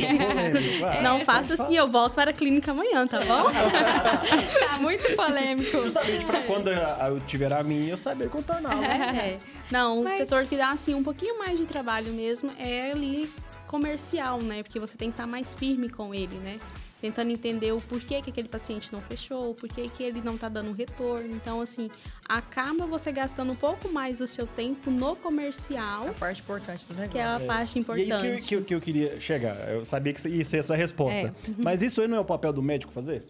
Não faça assim, eu volto para a clínica amanhã, tá bom? Tá muito polêmico. Justamente pra quando eu tiver a minha, eu saber contornar. É. Não, o Mas- setor que dá assim um pouquinho mais de trabalho mesmo é ali comercial, né? Porque você tem que estar mais firme com ele, né? Tentando entender o porquê que aquele paciente não fechou, o porquê que ele não tá dando retorno. Então, assim, acaba você gastando um pouco mais do seu tempo no a comercial, parte importante do negócio. que é a parte E é importante. isso que, que, eu- que eu queria chegar. Eu sabia que ia ser essa resposta. É. Mas isso aí não é o papel do médico fazer?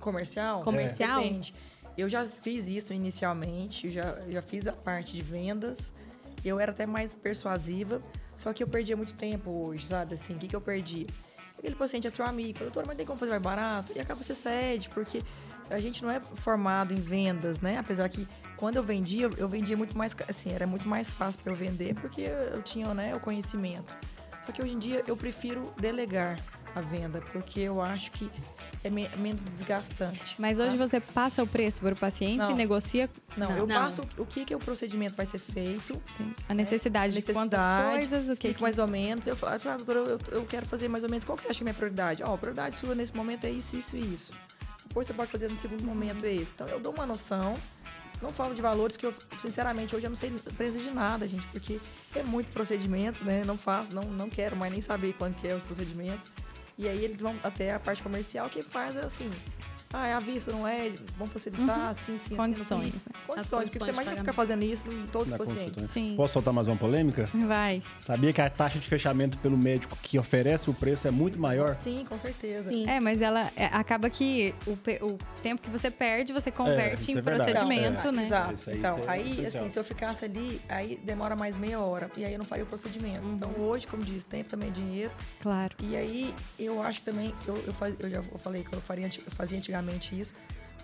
Comercial? Comercial? É, depende. Eu já fiz isso inicialmente, eu já, já fiz a parte de vendas. Eu era até mais persuasiva, só que eu perdia muito tempo hoje, sabe? Assim, o que, que eu perdi? Aquele paciente é seu amigo, doutor, mas tem como fazer mais barato? E acaba você cede, porque a gente não é formado em vendas, né? Apesar que quando eu vendia, eu, vendia muito mais, assim, era muito mais fácil para eu vender, porque eu tinha, né, o conhecimento. Só que hoje em dia eu prefiro delegar a venda, porque eu acho que é me- menos desgastante. Mas hoje tá? você passa o preço para o paciente, Não. negocia Não, Não. eu Não. passo o que, que o procedimento vai ser feito, tem a necessidade, de quantas necessidade, coisas, o que, que... mais ou menos. Eu falo, ah, doutora, eu, eu quero fazer mais ou menos. Qual que você acha que é a minha prioridade? Ó, a prioridade sua nesse momento é isso, isso e isso. Depois você pode fazer no segundo momento esse. Então eu dou uma noção. Não falo de valores que eu, sinceramente, hoje eu não sei preço de nada, gente, porque é muito procedimento, né? Não faço, não, não quero mais nem saber quanto que é os procedimentos. E aí eles vão até a parte comercial que faz assim. Ah, é à vista, não é? Vamos facilitar, uhum. assim, sim. Condições. Assim, né? Condições, porque você imagina ficar fazendo isso em todos os pacientes. Né? Sim. Posso soltar mais uma polêmica? Vai. Sabia que a taxa de fechamento pelo médico que oferece o preço é muito maior? Sim, com certeza. Sim. É, mas ela é, acaba que o, o, tempo que você perde, você converte é, em é procedimento, então, né? Exato. Aí, então, aí, assim, se eu ficasse ali, aí demora mais meia hora. E aí eu não faria o procedimento. Uhum. Então, hoje, como diz, tempo também é dinheiro. Claro. E aí, eu acho também, eu, eu, faz, eu já falei que eu, faria, eu fazia antigamente isso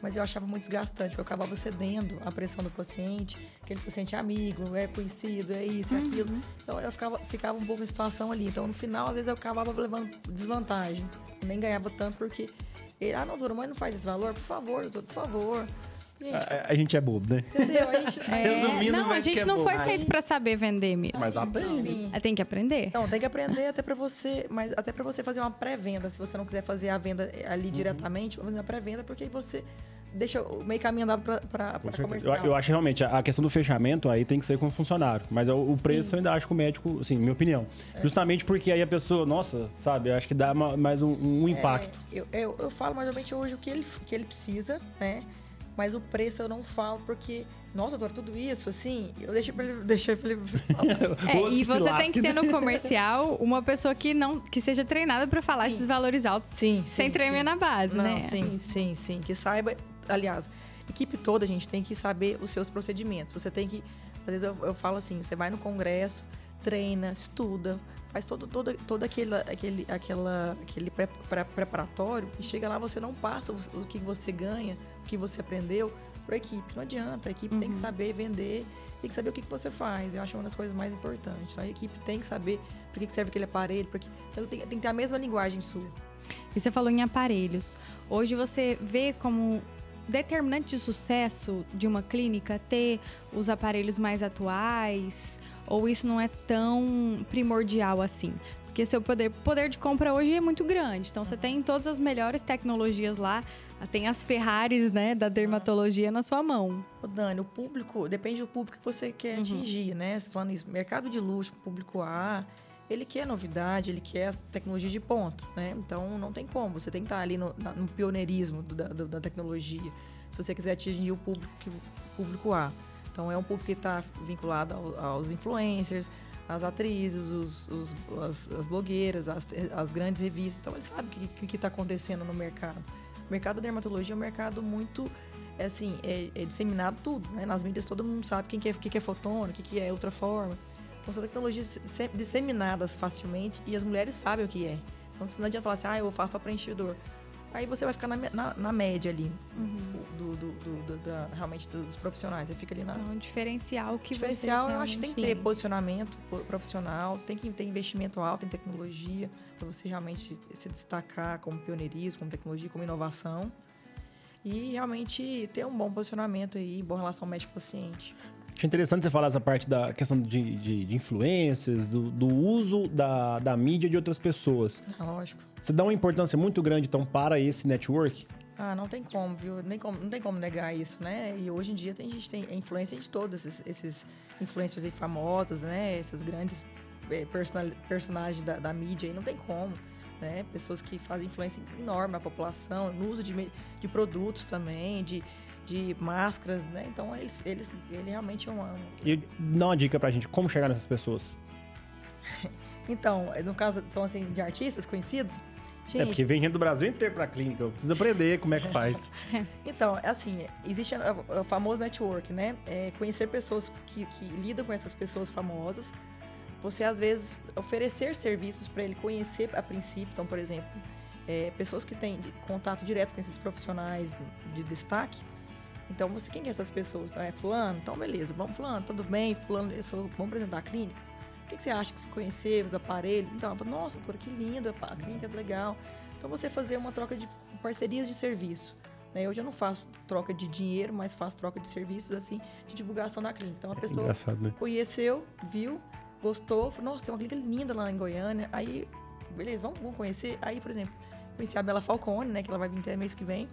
mas eu achava muito desgastante, porque eu acabava cedendo a pressão do paciente, aquele paciente é amigo, é conhecido, é isso, é aquilo. Uhum. Então eu ficava, ficava um pouco em situação ali. Então no final, às vezes eu acabava levando desvantagem. Nem ganhava tanto porque ele, ah, não, doutor, mas não faz esse valor? Por favor, doutor, por favor. Gente, a, a, gente é bobo, né? Entendeu? A gente, é, Resumindo, não, a gente é não foi feito para saber vender mesmo. Mas aprende. Tem que aprender. Então, tem que aprender até para você, mas até para você fazer uma pré-venda, se você não quiser fazer a venda ali uhum. diretamente, fazer uma pré-venda, porque você deixa o meio caminho andado para comercial. Eu, eu, acho realmente, a questão do fechamento aí tem que ser com o funcionário. Mas o, o preço Sim. eu ainda acho que o médico, assim, minha opinião. É. Justamente porque aí a pessoa, nossa, sabe, eu acho que dá mais um, um é, impacto. É, eu, eu, eu, falo mais ou menos hoje o que ele, que ele precisa, né? Mas o preço eu não falo porque, nossa, doutor, tudo isso, assim, eu deixei pra ele. Deixei pra ele é, e você tem que ter no comercial uma pessoa que não que seja treinada para falar sim. esses valores altos sim, sem sim, tremer sim. na base, não, né? Sim, sim, sim. Que saiba aliás, equipe toda, a gente tem que saber os seus procedimentos. Você tem que, às vezes eu, eu falo assim, você vai no congresso, treina, estuda, faz todo, todo, todo aquele, aquele, aquela, aquele pré, pré, preparatório e chega lá, você não passa o, que você ganha, o que você aprendeu para a equipe. Não adianta, a equipe uhum. tem que uhum. saber vender, tem que saber o que, que você faz. Eu acho uma das coisas mais importantes. Então, a equipe tem que saber para que serve aquele aparelho, porque então, tem, tem que ter a mesma linguagem sua. E você falou em aparelhos. Hoje você vê como determinante de sucesso de uma clínica ter os aparelhos mais atuais? Ou isso não é tão primordial assim? Porque seu poder, poder de compra hoje é muito grande. Então, você tem todas as melhores tecnologias lá. Tem as Ferraris, né, da dermatologia na sua mão. Ô Dani, o público, depende do público que você quer uhum. atingir, né? Você falando isso, mercado de luxo, público A, ele quer novidade, ele quer tecnologia de ponto, né? Então não tem como, você tem que estar ali no, no pioneirismo da, da, da, tecnologia, se você quiser atingir o público, o público A. Então é um público que está vinculado ao, aos influencers, às atrizes, os, os, as, as, blogueiras, as, as, grandes revistas. Então ele sabe o que está acontecendo no mercado. O mercado da dermatologia é um mercado muito é assim, é, é disseminado tudo, né? Nas mídias todo mundo sabe quem que é, que, que é fotônico, o que, que é ultraforma. Então, são tecnologias disseminadas facilmente e as mulheres sabem o que é. Então, não adianta falar assim, ah, eu faço só preenchedor. Aí você vai ficar na, na, na média ali, uhum. do, do, do, do da, realmente dos profissionais. Você fica ali na. Então, um diferencial que Diferencial, eu acho que tem que ter posicionamento profissional, tem que ter investimento alto em tecnologia, para você realmente se destacar como pioneirismo, como tecnologia, como inovação. E realmente ter um bom posicionamento aí, boa relação médico-paciente. Acho interessante você falar essa parte da questão de, de, de influências, do, do, uso da, da mídia de outras pessoas. Ah, lógico. Você dá uma importância muito grande, então, para esse network? Ah, não tem como, viu? Nem como, não tem como negar isso, né? E hoje em dia tem, a gente tem influência de todos esses, esses influencers aí famosos, né? Essas grandes é, personagens da, da mídia aí, não tem como. Né? Pessoas que fazem influência enorme na população, no uso de, de produtos também, de, de máscaras, né? Então eles, eles, ele realmente é uma. E dá uma dica pra gente, como chegar nessas pessoas? então, no caso, são assim, de artistas conhecidos. É, gente, é porque vem gente do Brasil inteiro pra clínica, eu preciso aprender como é que faz. então, assim, existe o famoso network, né? É conhecer pessoas que, que lidam com essas pessoas famosas. Você, às vezes, oferecer serviços para ele conhecer a princípio. Então, por exemplo, é, pessoas que têm contato direto com esses profissionais de destaque, então, você, quem é essas pessoas? Então, é fulano? Então, beleza. Vamos, fulano, tudo bem? Fulano, eu sou, vamos apresentar a clínica? O que, que você acha que você conhecer, os aparelhos? Então, falo, nossa, doutora, que lindo, a clínica é legal. Então, você fazer uma troca de parcerias de serviço. Né? Eu já não faço troca de dinheiro, mas faço troca de serviços, assim, de divulgação da clínica. Então, a pessoa né? conheceu, viu, gostou, falou, nossa, tem uma clínica linda lá em Goiânia. Aí, beleza, vamos, vamos conhecer. Aí, por exemplo, conheci a Bela Falcone, né, que ela vai vir até mês que vem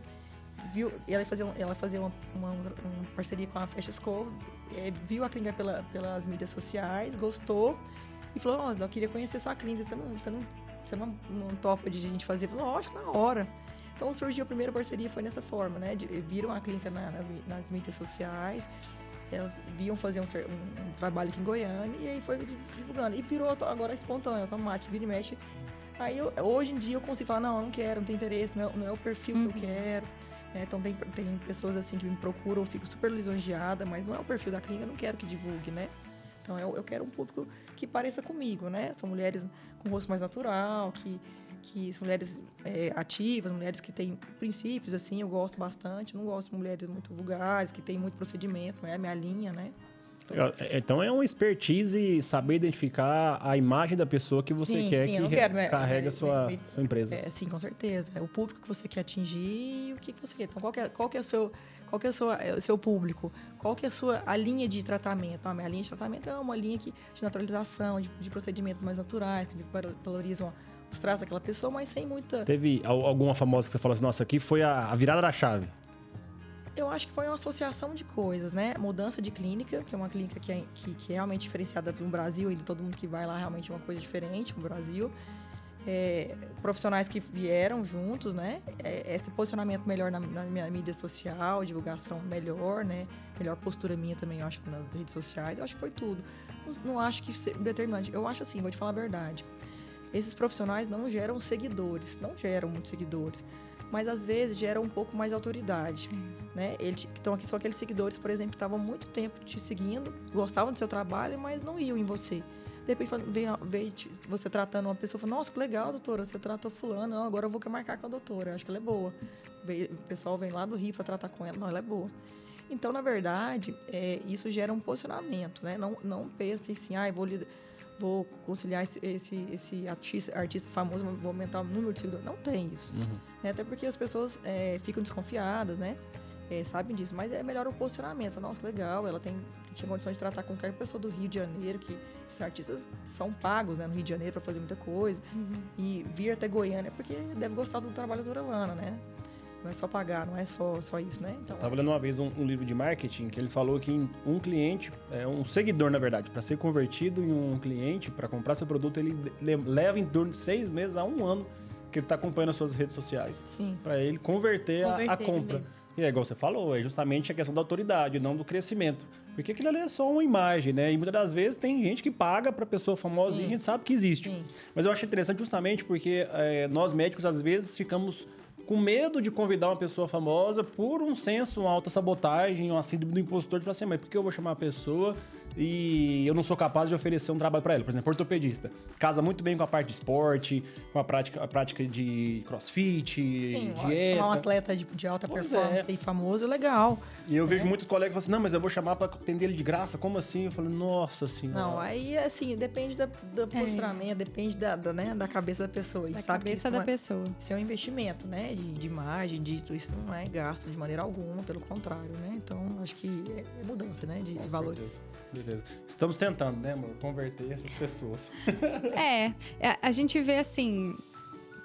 viu, ela fazia, ela fazia uma, uma, uma parceria com a Fecha Escova, é, viu a clínica pela, pelas mídias sociais, gostou e falou, oh, eu queria conhecer sua clínica, você não, você não, você não, não topa de gente fazer? Falou, lógico, na hora. Então surgiu a primeira parceria, foi nessa forma, né? De, viram a clínica na, nas, nas mídias sociais, elas viam fazer um, um, um, trabalho aqui em Goiânia e aí foi divulgando. E virou agora espontâneo, automático, vira e mexe. Aí eu, hoje em dia eu consigo falar, não, eu não quero, não tem interesse, não é, não é o perfil uhum. que eu uhum. quero. É, então tem, tem pessoas assim que me procuram, fico super lisonjeada, mas não é o perfil da clínica, eu não quero que divulgue, né? Então eu, eu quero um público que pareça comigo, né? São mulheres com rosto mais natural, que, que são mulheres é, ativas, mulheres que têm princípios, assim, eu gosto bastante. Não gosto de mulheres muito vulgares, que têm muito procedimento, não é a minha linha, né? É, então é uma expertise saber identificar a imagem da pessoa que você sim, quer sim, que quero, né? carrega é, sua, é, sua empresa. É, sim, com certeza. É o público que você quer atingir e o que você quer. Então, qual que é, qual que é o seu qual que é o seu, é o seu público? Qual que é a sua a linha de tratamento? A minha linha de tratamento é uma linha que, de naturalização, de, de procedimentos mais naturais, que valorizam os traços daquela pessoa, mas sem muita... Teve alguma famosa que você falou assim, nossa, aqui foi a, a virada da chave? Eu acho que foi uma associação de coisas, né? Mudança de clínica, que é uma clínica que é, que, que é realmente diferenciada no Brasil, e todo mundo que vai lá realmente é uma coisa diferente no Brasil. É, profissionais que vieram juntos, né? É, esse posicionamento melhor na, na, minha mídia social, divulgação melhor, né? Melhor postura minha também, eu acho, nas redes sociais. Eu acho que foi tudo. Não, não acho que determinante. Eu acho assim, vou te falar a verdade. Esses profissionais não geram seguidores, não geram muitos seguidores mas às vezes gera um pouco mais autoridade. É. Né? Eles, então, aqui são aqueles seguidores, por exemplo, que estavam muito tempo te seguindo, gostavam do seu trabalho, mas não iam em você. De repente, veio, você tratando uma pessoa, fala, nossa, que legal, doutora, você tratou fulano, não, agora eu vou marcar com a doutora, acho que ela é boa. O pessoal vem lá do Rio para tratar com ela, não, ela é boa. Então, na verdade, é, isso gera um posicionamento, né? Não, não pense assim, ah, vou lidar vou conciliar esse, esse, esse artista, artista, famoso, vou aumentar o número de seguidores. Não tem isso. Uhum. Né? Até porque as pessoas é, ficam desconfiadas, né? É, sabem disso. Mas é melhor o posicionamento. Nossa, legal, ela tem, tinha condições de tratar com qualquer pessoa do Rio de Janeiro, que esses artistas são pagos né, no Rio de Janeiro para fazer muita coisa. Uhum. E vir até Goiânia, porque deve gostar do trabalho da Lana, né? Não é só pagar, não é só, só isso, né? Então, eu tava lendo uma vez um, um, livro de marketing que ele falou que um cliente, é um seguidor, na verdade, para ser convertido em um cliente, para comprar seu produto, ele leva em torno de seis meses a um ano que ele está acompanhando as suas redes sociais. Para ele converter, converter a, a, compra. E é igual você falou, é justamente a questão da autoridade, não do crescimento. Porque aquilo ali é só uma imagem, né? E muitas das vezes tem gente que paga para pessoa famosa Sim. e a gente sabe que existe. Sim. Mas eu acho interessante justamente porque é, nós médicos, às vezes, ficamos com medo de convidar uma pessoa famosa por um senso, uma alta sabotagem, uma síndrome do impostor de falar assim, mas por que eu vou chamar a pessoa e eu não sou capaz de oferecer um trabalho para ela? Por exemplo, ortopedista. Casa muito bem com a parte de esporte, com a prática, a prática de crossfit, Sim, dieta. um atleta de, de alta pois performance é. e famoso, legal. E eu vejo né? muitos colegas falando assim, não, mas eu vou chamar para atender ele de graça, como assim? Eu falo, nossa senhora. Não, aí assim, depende da, do é. posicionamento, é. depende da, da, né, da cabeça da pessoa. Da sabe cabeça da é, pessoa. Isso é um investimento, né? De, de imagem, de isso não é gasto de maneira alguma, pelo contrário, né? Então, acho que é, é mudança, né? De, de valores. Estamos tentando, né, amor? Converter essas pessoas. é, a gente vê assim,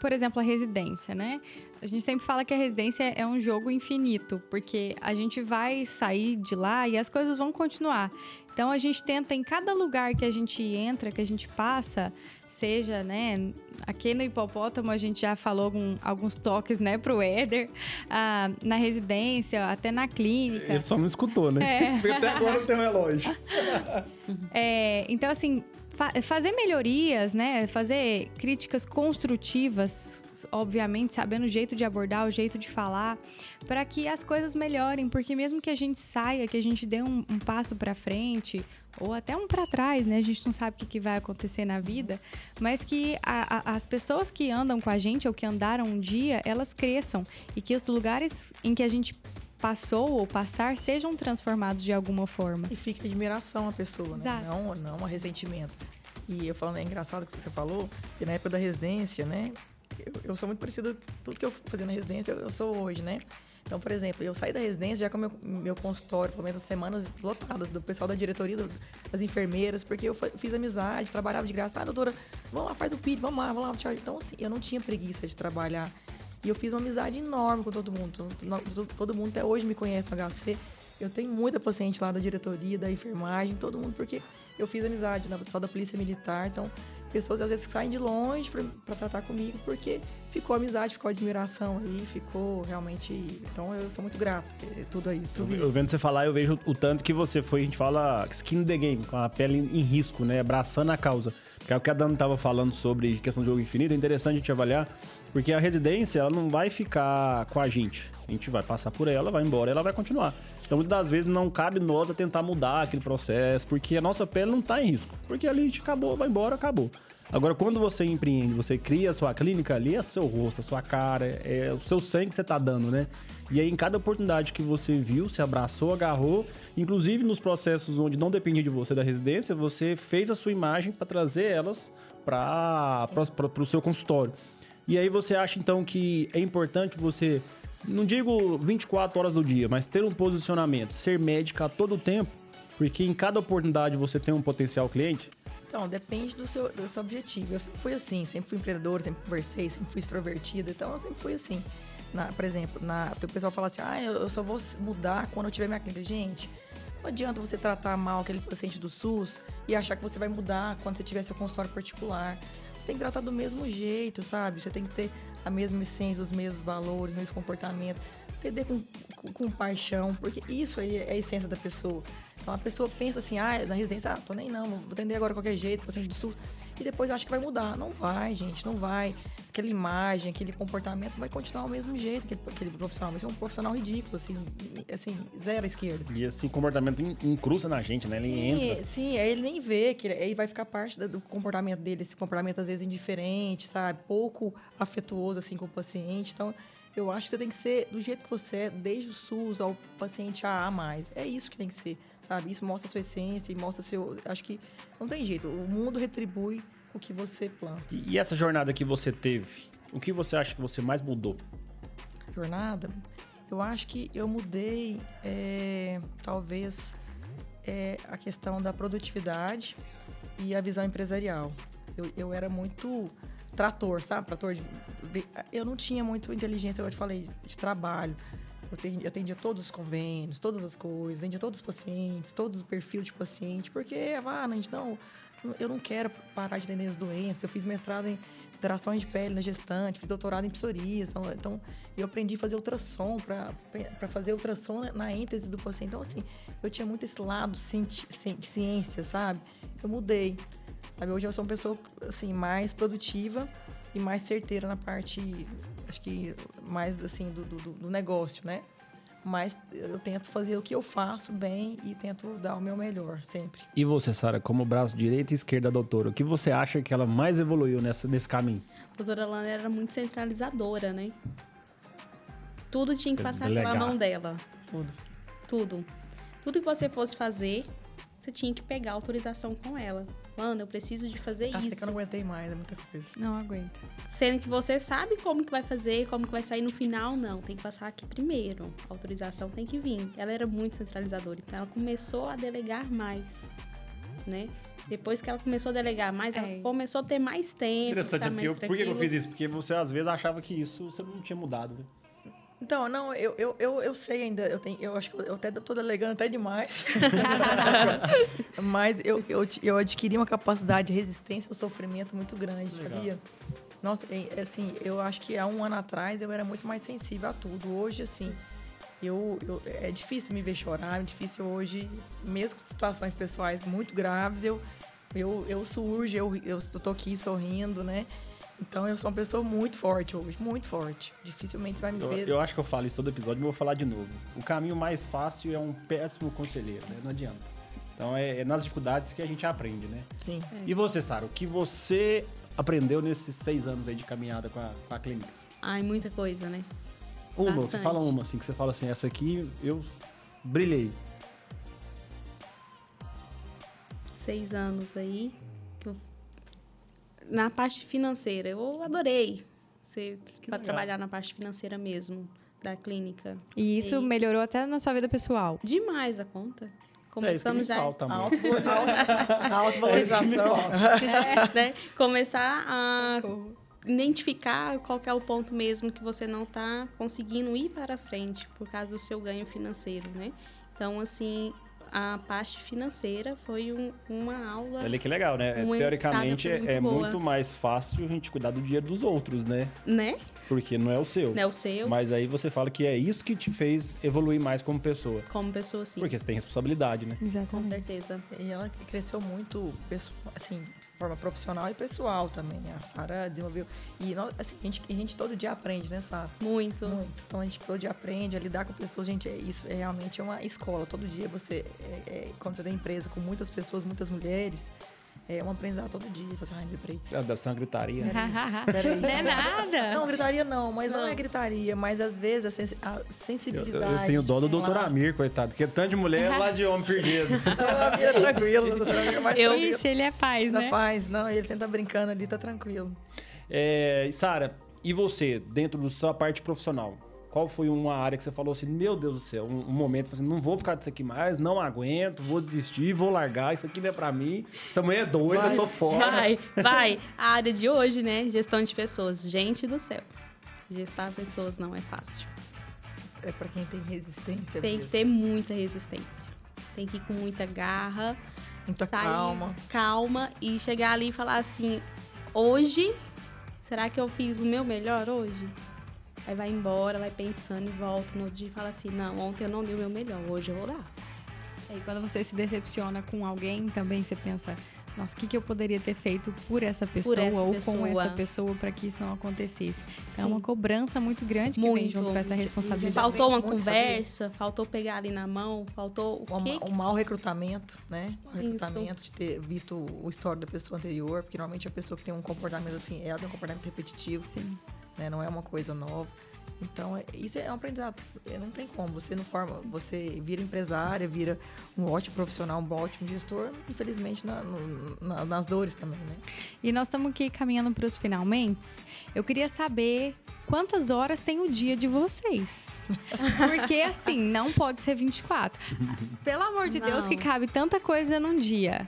por exemplo, a residência, né? A gente sempre fala que a residência é um jogo infinito, porque a gente vai sair de lá e as coisas vão continuar. Então a gente tenta em cada lugar que a gente entra, que a gente passa, seja, né? Aqui no hipopótamo a gente já falou alguns toques, né, pro Éder, ah, na residência, até na clínica. Ele só não escutou, né? É. Até agora não tem um relógio. É, então, assim, fa fazer melhorias, né? Fazer críticas construtivas obviamente, sabendo o jeito de abordar, o jeito de falar, para que as coisas melhorem, porque mesmo que a gente saia, que a gente dê um, um passo para frente ou até um para trás, né? A gente não sabe o que, vai acontecer na vida, mas que a, a, as pessoas que andam com a gente ou que andaram um dia, elas cresçam e que os lugares em que a gente passou ou passar sejam transformados de alguma forma. E fica admiração a pessoa, né? Não, não a ressentimento. E eu falando, é engraçado que você falou, que na época da residência, né? eu, eu sou muito parecido tudo que eu fazia na residência, eu, eu, sou hoje, né? Então, por exemplo, eu saí da residência já com meu, meu consultório, pelo menos semanas lotadas, do pessoal da diretoria, do, das enfermeiras, porque eu fiz amizade, trabalhava de graça. Ah, doutora, vamos lá, faz o PID, vamos lá, vamos lá, tchau. Então, assim, eu não tinha preguiça de trabalhar. E eu fiz uma amizade enorme com todo mundo. Todo, mundo até hoje me conhece no HC. Eu tenho muita paciente lá da diretoria, da enfermagem, todo mundo, porque eu fiz amizade na pessoal da Polícia Militar. Então, pessoas às vezes que saem de longe para tratar comigo porque ficou amizade, ficou admiração aí, ficou realmente. Então eu sou muito grato, tudo aí. Tudo eu, eu, vendo você falar, eu vejo o tanto que você foi, a gente fala skin the game, com a pele em risco, né? Abraçando a causa. Que é o que a Dana tava falando sobre questão de jogo infinito, é interessante a gente avaliar, porque a residência ela não vai ficar com a gente. A gente vai passar por ela, vai embora, ela vai continuar. Então, muitas das vezes, não cabe nós a tentar mudar aquele processo, porque a nossa pele não está em risco. Porque ali a gente acabou, vai embora, acabou. Agora, quando você empreende, você cria a sua clínica, ali é seu rosto, a sua cara, é o seu sangue que você está dando, né? E aí, em cada oportunidade que você viu, se abraçou, agarrou, inclusive nos processos onde não dependia de você da residência, você fez a sua imagem para trazer elas para o seu consultório. E aí você acha, então, que é importante você não digo 24 horas do dia, mas ter um posicionamento, ser médica a todo tempo, porque em cada oportunidade você tem um potencial cliente? Então, depende do seu, do seu objetivo. Eu sempre fui assim, sempre fui empreendedora, sempre conversei, sempre fui extrovertida, então eu sempre fui assim. Na, por exemplo, na, o pessoal fala assim, ah, eu, só vou mudar quando eu tiver minha clínica. Gente, não adianta você tratar mal aquele paciente do SUS e achar que você vai mudar quando você tiver seu consultório particular. Você tem que tratar do mesmo jeito, sabe? Você tem que ter a mesma essência, os mesmos valores, o mesmo comportamento. Atender com, com, com, paixão, porque isso aí é a essência da pessoa. Então a pessoa pensa assim, ah, na residência, ah, tô nem não, vou atender agora de qualquer jeito, paciente do SUS. E depois acha que vai mudar. Não vai, gente, não vai. Aquela imagem, aquele comportamento vai continuar do mesmo jeito, aquele, aquele profissional. Vai ser um profissional ridículo, assim, assim, zero à esquerda. E esse comportamento incrusta na gente, né? Ele sim, entra. Sim, aí ele nem vê, que ele, aí vai ficar parte do comportamento dele, esse comportamento às vezes indiferente, sabe? Pouco afetuoso, assim, com o paciente. Então, eu acho que você tem que ser do jeito que você é, desde o SUS ao paciente AA+. É isso que tem que ser sabe? Isso mostra sua essência e mostra seu. Acho que não tem jeito. O mundo retribui o que você planta. E essa jornada que você teve, o que você acha que você mais mudou? Jornada? Eu acho que eu mudei, é, talvez, é, a questão da produtividade e a visão empresarial. Eu, eu era muito trator, sabe? Trator de, eu não tinha muito inteligência, eu te falei, de trabalho. Eu atendia, todos os convênios, todas as coisas, atendia todos os pacientes, todos o perfil de paciente, porque, ah, não, eu não quero parar de atender as doenças. Eu fiz mestrado em interações de pele na gestante, fiz doutorado em psoríase. Então, então eu aprendi a fazer ultrassom para fazer ultrassom na, na êntese do paciente. Então, assim, eu tinha muito esse lado de ciência, sabe? Eu mudei. Sabe? Hoje eu sou uma pessoa, assim, mais produtiva e mais certeira na parte acho que mais assim do, do, do negócio, né? mas eu tento fazer o que eu faço bem e tento dar o meu melhor sempre. E você, Sara, como braço direito e esquerda da doutora, o que você acha que ela mais evoluiu nessa, nesse caminho? A doutora Lana era muito centralizadora, né? Tudo tinha que passar Delegar. pela mão dela. Tudo. Tudo. Tudo que você fosse fazer, você tinha que pegar autorização com ela. Mano, eu preciso de fazer Até isso. que eu não aguentei mais, é muita coisa. Não aguento. Sendo que você sabe como que vai fazer, como que vai sair no final, não. Tem que passar aqui primeiro. A autorização tem que vir. Ela era muito centralizadora, então ela começou a delegar mais, né? Depois que ela começou a delegar mais, ela é. começou a ter mais tempo. Interessante, tá mais porque eu, por que eu fiz isso? Porque você às vezes achava que isso você não tinha mudado, né? Então, não, eu, eu, eu, eu sei ainda, eu, tenho, eu acho que eu até tô delegando até demais. Mas eu, eu, eu adquiri uma capacidade de resistência ao sofrimento muito grande, Legal. sabia? Nossa, assim, eu acho que há um ano atrás eu era muito mais sensível a tudo. Hoje, assim, eu, eu, é difícil me ver chorar, é difícil hoje, mesmo com situações pessoais muito graves, eu, eu, eu surjo, eu, eu tô aqui sorrindo, né? Então eu sou uma pessoa muito forte hoje, muito forte. Dificilmente você vai me ver. Eu, eu acho que eu falo isso todo episódio, mas vou falar de novo. O caminho mais fácil é um péssimo conselheiro, né? Não adianta. Então é, é nas dificuldades que a gente aprende, né? Sim. É. E você, Sara, o que você aprendeu nesses seis anos aí de caminhada com a, com a clínica? Ai, muita coisa, né? Uma, Bastante. fala uma, assim, que você fala assim, essa aqui eu brilhei. Seis anos aí na parte financeira, eu adorei ser para trabalhar na parte financeira mesmo da clínica. E isso e... melhorou até na sua vida pessoal? Demais a conta. Começamos é já falta, a autovalorização. É, né? Começar a identificar qual é o ponto mesmo que você não está conseguindo ir para frente por causa do seu ganho financeiro, né? Então, assim, a parte financeira foi um- uma aula, Olha que legal, né? Teoricamente foi é muito boa. muito mais fácil a gente cuidar do dinheiro dos outros, né? né? Porque não é o seu. Né, o seu, Mas aí você fala que é isso que te fez evoluir mais como pessoa. como pessoa, sim. Porque você tem responsabilidade, né? Com Exatamente. certeza. E ela cresceu muito, assim, forma profissional e pessoal também. A Sara desenvolveu. E nós, assim, a gente, a gente todo dia aprende, né, Sara? Muito. Muito. Então a gente todo dia aprende a lidar com pessoas. Gente, é, isso é realmente é uma escola. Todo dia você, é- é- quando você tem empresa com muitas pessoas, muitas mulheres, é um aprendizado todo dia. Você, ai, lembrei. Ah, Deve ser uma gritaria. Peraí. Não é nada. Não, gritaria não, mas não, Não. é gritaria, mas às vezes a, sensi- a Eu, sensibilidade. eu tenho dó do doutor Amir, coitado. Que é tanto de mulher lá de homem perdido. Não, Amir é tranquilo, doutor Amir é mais Eu- tranquilo. Ixi, ele é paz, Na né? paz, não, ele sempre tá brincando ali, tá tranquilo. É, Sara, e você, dentro da sua parte profissional? Qual foi uma área que você falou assim, meu Deus do céu, um, um momento, assim, não vou ficar disso aqui mais, não aguento, vou desistir, vou largar, isso aqui não é pra mim, essa mulher é doida, eu tô fora. Vai, vai. A área de hoje, né? Gestão de pessoas. Gente do céu. Gestar pessoas não é fácil. É pra quem tem resistência Tem que mesmo. ter muita resistência. Tem que ir com muita garra, Muita sair calma. calma e chegar ali e falar assim: hoje, será que eu fiz o meu melhor hoje? Aí vai embora, vai pensando e volta no outro dia e fala assim: não, ontem eu não dei o meu melhor, hoje eu vou dar. E quando você se decepciona com alguém, também você pensa, nossa, o que, que eu poderia ter feito por essa pessoa essa ou com pessoa. essa pessoa para que isso não acontecesse. Então, é uma cobrança muito grande que vem Muito. junto com essa responsabilidade. Faltou uma muito, conversa, faltou pegar ali na mão, faltou o Um, quê? um mau recrutamento, né? O Isso. recrutamento de ter visto o histórico da pessoa anterior, porque normalmente a pessoa que tem um comportamento assim, ela tem um comportamento repetitivo, Sim. Né? Não é uma coisa nova. Então, é- isso é um aprendizado. É, Não tem como. Você não forma, você vira empresária, vira um ótimo profissional, um ótimo gestor, infelizmente na- na- nas dores também, né? E nós estamos aqui caminhando para os finalmente. Eu queria saber quantas horas tem o dia de vocês. Porque, assim, não pode ser 24. Pelo amor de Deus, Não. que cabe tanta coisa num dia.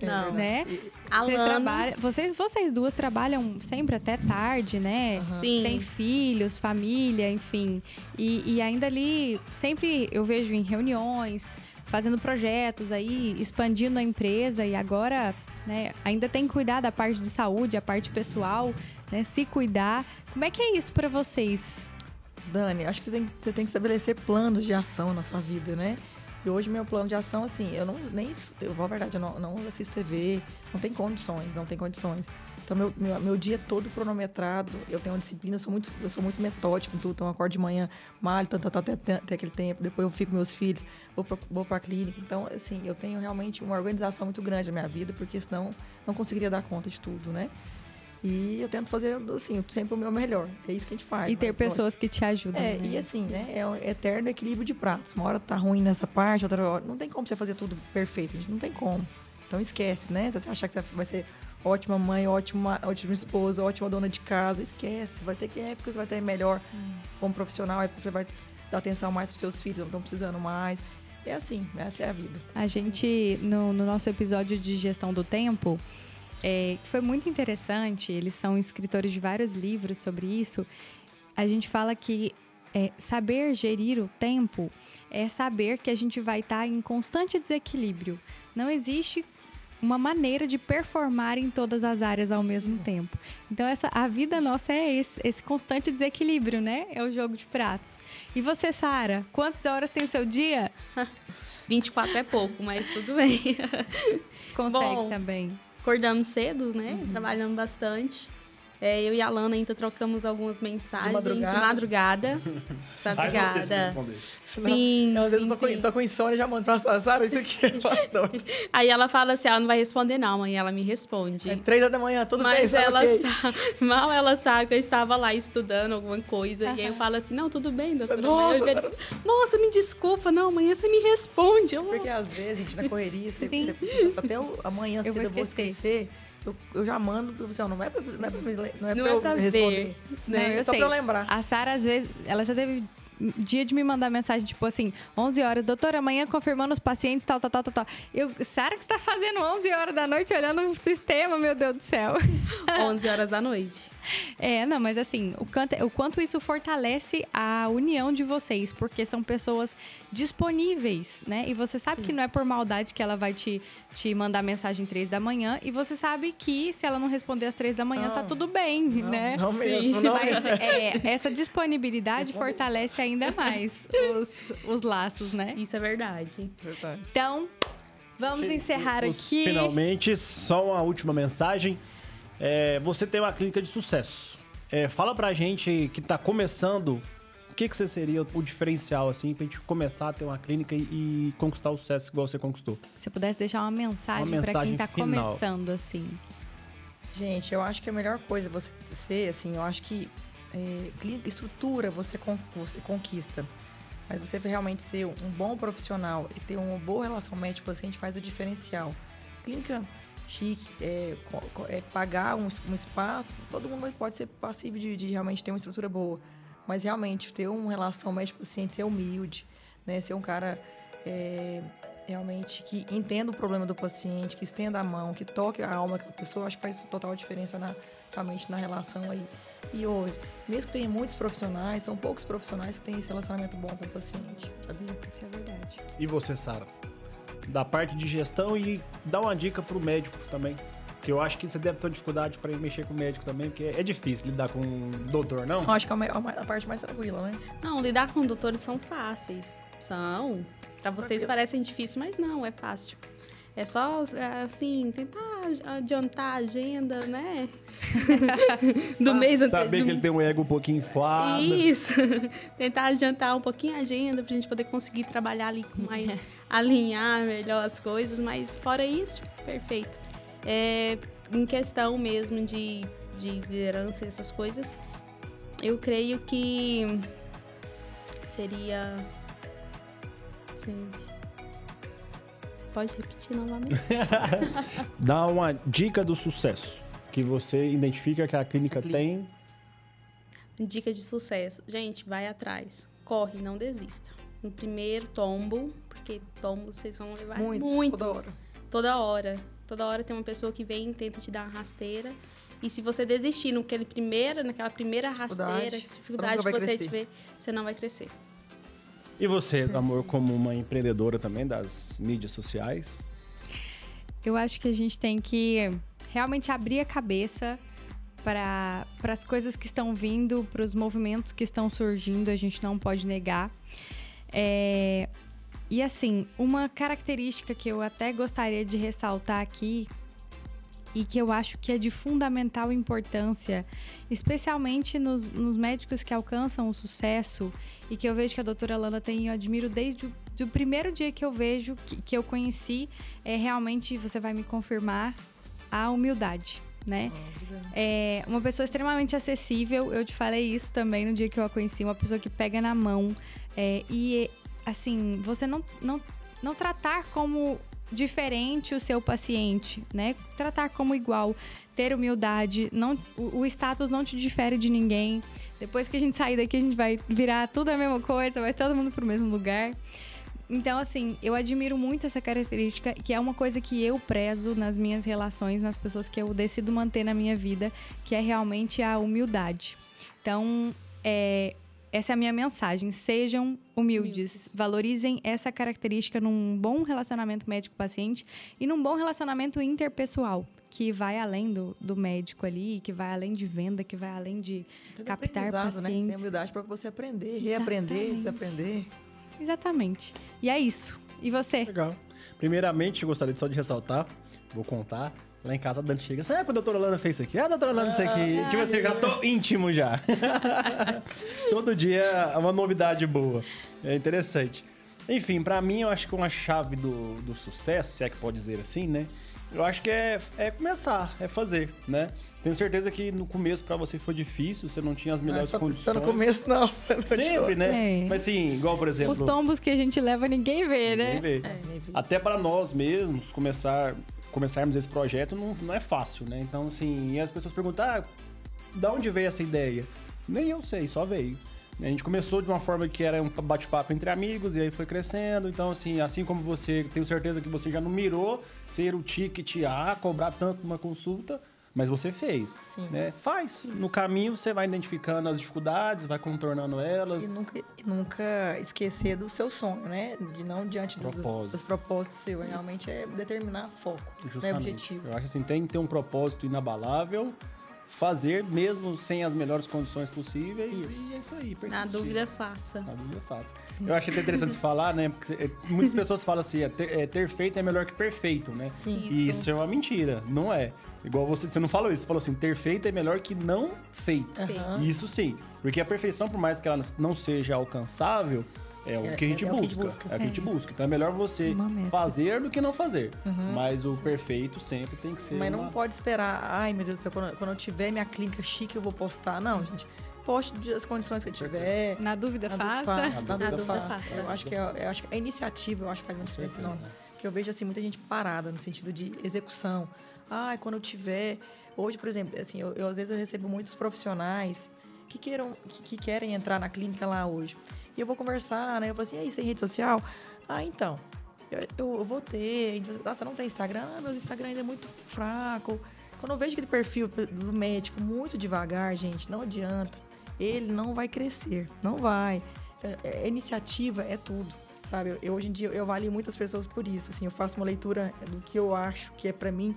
É Não. Né? Vocês, trabalham, vocês, vocês duas trabalham sempre até tarde, né? Sim. Tem filhos, família, enfim. E, e ainda ali, sempre eu vejo em reuniões, fazendo projetos aí, expandindo a empresa e agora, né, ainda tem que cuidar da parte de saúde, a parte pessoal, né, se cuidar. Como é que é isso pra vocês? Dani, acho que você tem, você tem que estabelecer planos de ação na sua vida, né? E hoje meu plano de ação, assim, eu não nem eu vou à verdade, eu não, não assisto TV, não tem condições, não tem condições. Então meu, meu, meu dia todo cronometrado, eu tenho uma disciplina, eu sou muito eu sou muito metódico em tudo, então eu acordo de manhã, malho, tanto, até, até aquele tempo, depois eu fico com meus filhos, vou pra, vou pra clínica. Então, assim, eu tenho realmente uma organização muito grande na minha vida, porque senão não conseguiria dar conta de tudo, né? E eu tento fazer, assim, sempre o meu melhor. É isso que a gente faz. e ter lógico, pessoas que te ajudam. é, né? e assim, né? É um eterno equilíbrio de pratos. Uma hora tá ruim nessa parte, outra hora. Não tem como você fazer tudo perfeito, gente. Não tem como. Então esquece, né? Se você achar que você vai ser ótima mãe, ótima, ótima esposa, ótima dona de casa, esquece. Vai ter que épocas, vai ter melhor como profissional, épocas você vai dar atenção mais pros seus filhos, não estão precisando mais. É assim, essa é a vida. A gente, no, no nosso episódio de gestão do tempo, é, que foi muito interessante, eles são escritores de vários livros sobre isso. A gente fala que é, saber gerir o tempo é saber que a gente vai estar em constante desequilíbrio. Não existe uma maneira de performar em todas as áreas ao mesmo tempo. Então essa a vida nossa é esse, esse constante desequilíbrio, né? É o jogo de pratos. E você, Sara, quantas horas tem o seu dia? 24 é pouco, mas tudo bem. Consegue Bom, também. Acordamos cedo, né? Trabalhando bastante. É, eu e a Lana ainda trocamos algumas mensagens madrugada. de madrugada. Você se madrugada. responder. Sim, Não, às vezes sim, eu tô, sim. com, tô com insônia, já mando pra Sara, Sara, isso aqui é. Aí ela fala assim, ela não vai responder não, mãe. Ela me responde. É três horas da manhã, tudo bem, Mas Sara, ela ok. sabe, mal ela sabe que eu estava lá estudando alguma coisa. E aí eu falo assim, não, tudo bem, doutora. Nossa, eu Nossa, me desculpa. Não, amanhã você me responde. Eu, Porque às vezes, gente, na correria, você, você precisa, até amanhã Eu cedo vou eu vou esquecer. Eu, eu já mando pro você, não é pra, não é pra, não é Não pra é eu pra responder. ver, Não, né? eu Só sei. pra eu lembrar. A Sara, às vezes, ela já teve dia de me mandar mensagem, tipo assim, 11 horas, doutora, amanhã confirmando os pacientes, tal, tal, tal, tal, tal. Eu, Sara, que você tá fazendo 11 horas da noite olhando o sistema, meu Deus do céu. 11 horas da noite. É, não, mas assim, o quanto, o quanto isso fortalece a união de vocês, porque são pessoas disponíveis, né? E você sabe que não é por maldade que ela vai te, te mandar mensagem três da manhã, e você sabe que se ela não responder às três da manhã, tá Não. tudo bem, Não, né? não mesmo, não Mas mesmo. é, essa disponibilidade fortalece ainda mais os, os laços, né? Isso é verdade. Verdade. Então, vamos encerrar Os- aqui. Finalmente, só uma última mensagem. É, você tem uma clínica de sucesso. É, fala pra gente que tá começando, o que, que você seria o diferencial, assim, pra gente começar a ter uma clínica e, e conquistar o sucesso igual você conquistou? Se pudesse deixar uma mensagem, Uma pra quem mensagem tá final. começando, assim. Gente, eu acho que a melhor coisa você ser, assim, eu acho que é, clínica- estrutura você, con- você conquista. Mas você realmente ser um bom profissional e ter uma boa relação médico-paciente faz o diferencial. Clínica chique, é, é pagar um, um espaço, todo mundo pode ser passível de, de realmente ter uma estrutura boa. Mas realmente ter uma relação médico-paciente, ser humilde, né? Ser um cara é, realmente que entenda o problema do paciente, que estenda a mão, que toque a alma da pessoa, acho que faz total diferença na, realmente na relação aí. E hoje, mesmo que tenha muitos profissionais, são poucos profissionais que têm esse relacionamento bom com o paciente, sabia? Isso é verdade. E você, Sara? Da parte de gestão e dá uma dica pro médico também. Que eu acho que você deve ter dificuldade pra mexer com o médico também, porque é difícil lidar com o doutor, não? Eu acho que é a, a a parte mais tranquila, né? Não, lidar com doutores são fáceis. São. Pra vocês parecem difíceis, mas não, é fácil. É só, é, assim, tentar adiantar a agenda, né? do mês Saber anterior. que ele tem um ego um pouquinho inflado. Isso. Tentar adiantar um pouquinho a agenda pra gente poder conseguir trabalhar ali com mais. Alinhar melhor as coisas, mas fora isso, perfeito. É, em questão mesmo de, de liderança e essas coisas, eu creio que seria. Gente. Você pode repetir novamente? Dá uma dica do sucesso que você identifica que a clínica Clínica. tem. Dica de sucesso. Gente, vai atrás. Corre, não desista. No primeiro tombo, porque tombo vocês vão levar Muitos, muitos. toda hora. Toda hora. Toda hora tem uma pessoa que vem e tenta te dar uma rasteira. E se você desistir naquele primeiro, naquela primeira Dificuldade, rasteira, dificuldade que você tiver, você não vai crescer. E você, amor, como uma empreendedora também das mídias sociais? Eu acho que a gente tem que realmente abrir a cabeça para as coisas que estão vindo, para os movimentos que estão surgindo, a gente não pode negar. É, e assim, uma característica que eu até gostaria de ressaltar aqui e que eu acho que é de fundamental importância, especialmente nos, nos médicos que alcançam o sucesso e que eu vejo que a doutora Lana tem, eu admiro desde o primeiro dia que eu vejo, que, que eu conheci, é realmente, você vai me confirmar, a humildade, né? É uma pessoa extremamente acessível, eu te falei isso também no dia que eu a conheci, uma pessoa que pega na mão é, e, assim, você não, não, não tratar como diferente o seu paciente, né? Tratar como igual, ter humildade, não, o, o status não te difere de ninguém. Depois que a gente sair daqui, a gente vai virar tudo a mesma coisa, vai todo mundo pro mesmo lugar. Então, assim, eu admiro muito essa característica, que é uma coisa que eu prezo nas minhas relações, nas pessoas que eu decido manter na minha vida, que é realmente a humildade. Então, é, essa é a minha mensagem. Sejam humildes. Humildes. Valorizem essa característica num bom relacionamento médico-paciente e num bom relacionamento interpessoal, que vai além do, do médico ali, que vai além de venda, que vai além de Tudo captar aprendizado, né? Tem pacientes. humildade para você aprender, reaprender, Exatamente. desaprender. Exatamente. E é isso. E você? Legal. Primeiramente, eu gostaria só de ressaltar, vou contar. Lá em casa a Dani chega, sabe quando a doutora Lana fez isso aqui? Ah, a doutora Lana isso aqui. tipo assim, eu já tô íntimo já. Todo dia é uma novidade boa. É interessante. Enfim, pra mim, eu acho que uma chave do, do sucesso, se é que pode dizer assim, né? Eu acho que é, é começar, é fazer, né? Tenho certeza que no começo pra você foi difícil, você não tinha as é melhores só, condições. no começo, não. Sempre, né? É. Mas assim, igual por exemplo... Os tombos que a gente leva, ninguém vê, né? ninguém vê. É. Até para nós mesmos começar, começarmos esse projeto não, não é fácil, né? Então, assim, e as pessoas perguntam, ah, da onde veio essa ideia? Nem eu sei, só veio. A gente começou de uma forma que era um bate-papo entre amigos e aí foi crescendo. Então, assim, assim como você, tenho certeza que você já não mirou ser o ticket A, cobrar tanto uma consulta, mas você fez. Sim. Né? Faz. No caminho você vai identificando as dificuldades, vai contornando elas. E nunca, e nunca esquecer do seu sonho, né? De não diante dos, Propósito. dos propósitos seu. Realmente é determinar foco, né? Justamente. Objetivo. Eu acho assim, tem que ter um propósito inabalável, fazer mesmo sem as melhores condições possíveis. Isso. E é isso aí. Na persistir. dúvida, faça. Na dúvida, faça. Eu achei até interessante você falar, né? Porque é, muitas pessoas falam assim, é, ter, é, ter feito é melhor que perfeito, né? Sim. E isso é uma mentira, não é. Igual você, você não falou isso, você falou assim, ter feito é melhor que não feito. Aham. Isso sim. Porque a perfeição, por mais que ela não seja alcançável, é o É- que a gente é- é o que busca. busca. É o que a gente busca. Então é melhor você fazer do que não fazer. Mas o perfeito sempre tem que ser. Mas uma- não pode esperar, ai meu Deus do céu, quando, quando eu tiver minha clínica chique eu vou postar. Não, gente. Poste das condições que eu tiver. Na dúvida, Na faça. dúvida Na faça. dúvida Na dúvida faça. faça. Eu acho que é, eu acho que a iniciativa, eu acho que faz uma diferença enorme. Porque eu vejo assim muita gente parada no sentido de execução. Ai, quando eu tiver, hoje, por exemplo, assim, eu, eu, às vezes eu recebo muitos profissionais que queiram que, que querem entrar na clínica lá hoje. E eu vou conversar, né? Eu falo assim: "E aí, sem rede social?" Ah, então. Eu, eu- eu vou ter. Então, Ah, você não tem Instagram? Ah, meu Instagram ainda é muito fraco. Quando eu vejo aquele perfil do médico muito devagar, gente, não adianta. Ele não vai crescer. Não vai. É, é, iniciativa é tudo. Sabe? Eu, eu, hoje em dia eu avalio muitas pessoas por isso. Assim, eu faço uma leitura do que eu acho que é pra mim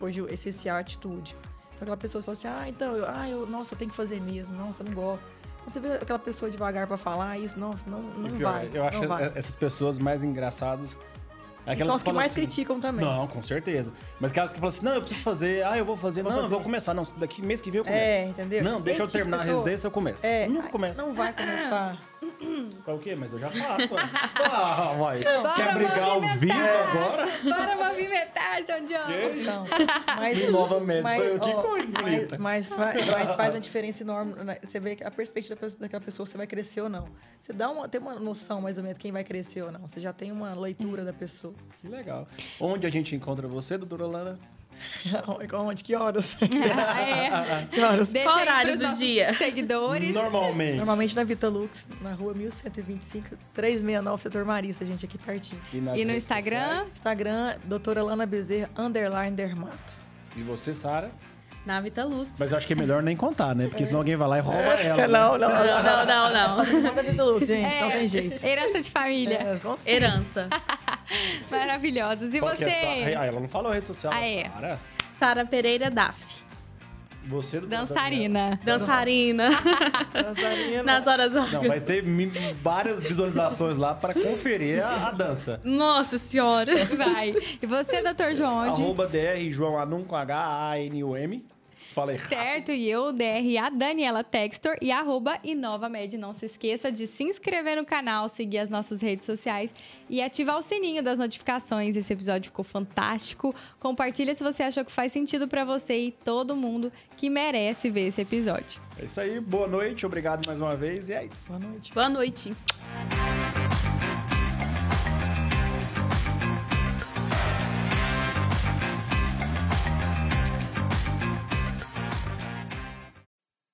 hoje o essencial atitude. Então aquela pessoa fala assim: "Ah, então, eu, ah, eu, nossa, eu tenho que fazer mesmo. Nossa, eu não gosto". Você vê aquela pessoa devagar pra falar isso, nossa, não, não pior, vai. Eu acho vai. essas pessoas mais engraçadas. Aquelas são as que falam mais assim, criticam também. Não, com certeza. Mas aquelas que falam assim, não, eu preciso fazer, ah, eu vou fazer, Vou não, eu fazer. vou começar, não, daqui mês que vem eu começo. É, entendeu? Não, deixa eu Esse tipo de terminar a pessoa- residência, eu começo. É, não ai, começa. não vai começar. É o quê? Mas eu já faço. ah, vai. Bora Quer brigar ao vivo agora? Bora movimentar, John John. Então, mas, E novamente, mas, foi eu que ó, coisa bonita. mas, mas, mas faz uma diferença enorme. né? Você vê a perspectiva daquela pessoa, você vai crescer ou não. Você dá uma, tem uma noção, mais ou menos, de quem vai crescer ou não. Você já tem uma leitura da pessoa. Que legal. Onde a gente encontra você, doutora Lana? Onde? Que horas? é. Que horas? Deixa Qual horário do dia? Seguidores. Normalmente. Normalmente na Vitalux, na rua 1125, 369, setor Marista, gente, aqui pertinho. nas E no Instagram? sociais. Instagram, doutora Lana Bezerra, underline dermato. E você, Sara? Na Vitalux. Mas eu acho que é melhor nem contar, né? Porque senão alguém vai lá e rouba ela. né? Não, não, Não, não, não, não. Manda Vitalux, gente, não É, tem jeito. Herança de família. É, Herança. Maravilhosos. E Qual que é você? Ah, ela não falou rede social. Ah, é. Sara? Sara Pereira Daf. Você do Dançarina. Dançarina. Dançarina. Nas horas Não, vagas. vai ter várias visualizações lá para conferir a, a dança. Nossa senhora. Vai. E você, doutor João, onde? Arroba DR João Anum com H-A-N-U-M. Falei. Certo, e eu, DRA Daniela Textor e arroba InovaMed. Não se esqueça de se inscrever no canal, seguir as nossas redes sociais e ativar o sininho das notificações. Esse episódio ficou fantástico. Compartilha se você achou que faz sentido pra você e todo mundo que merece ver esse episódio. É isso aí, boa noite, obrigado mais uma vez e é isso. Boa noite. Boa noite.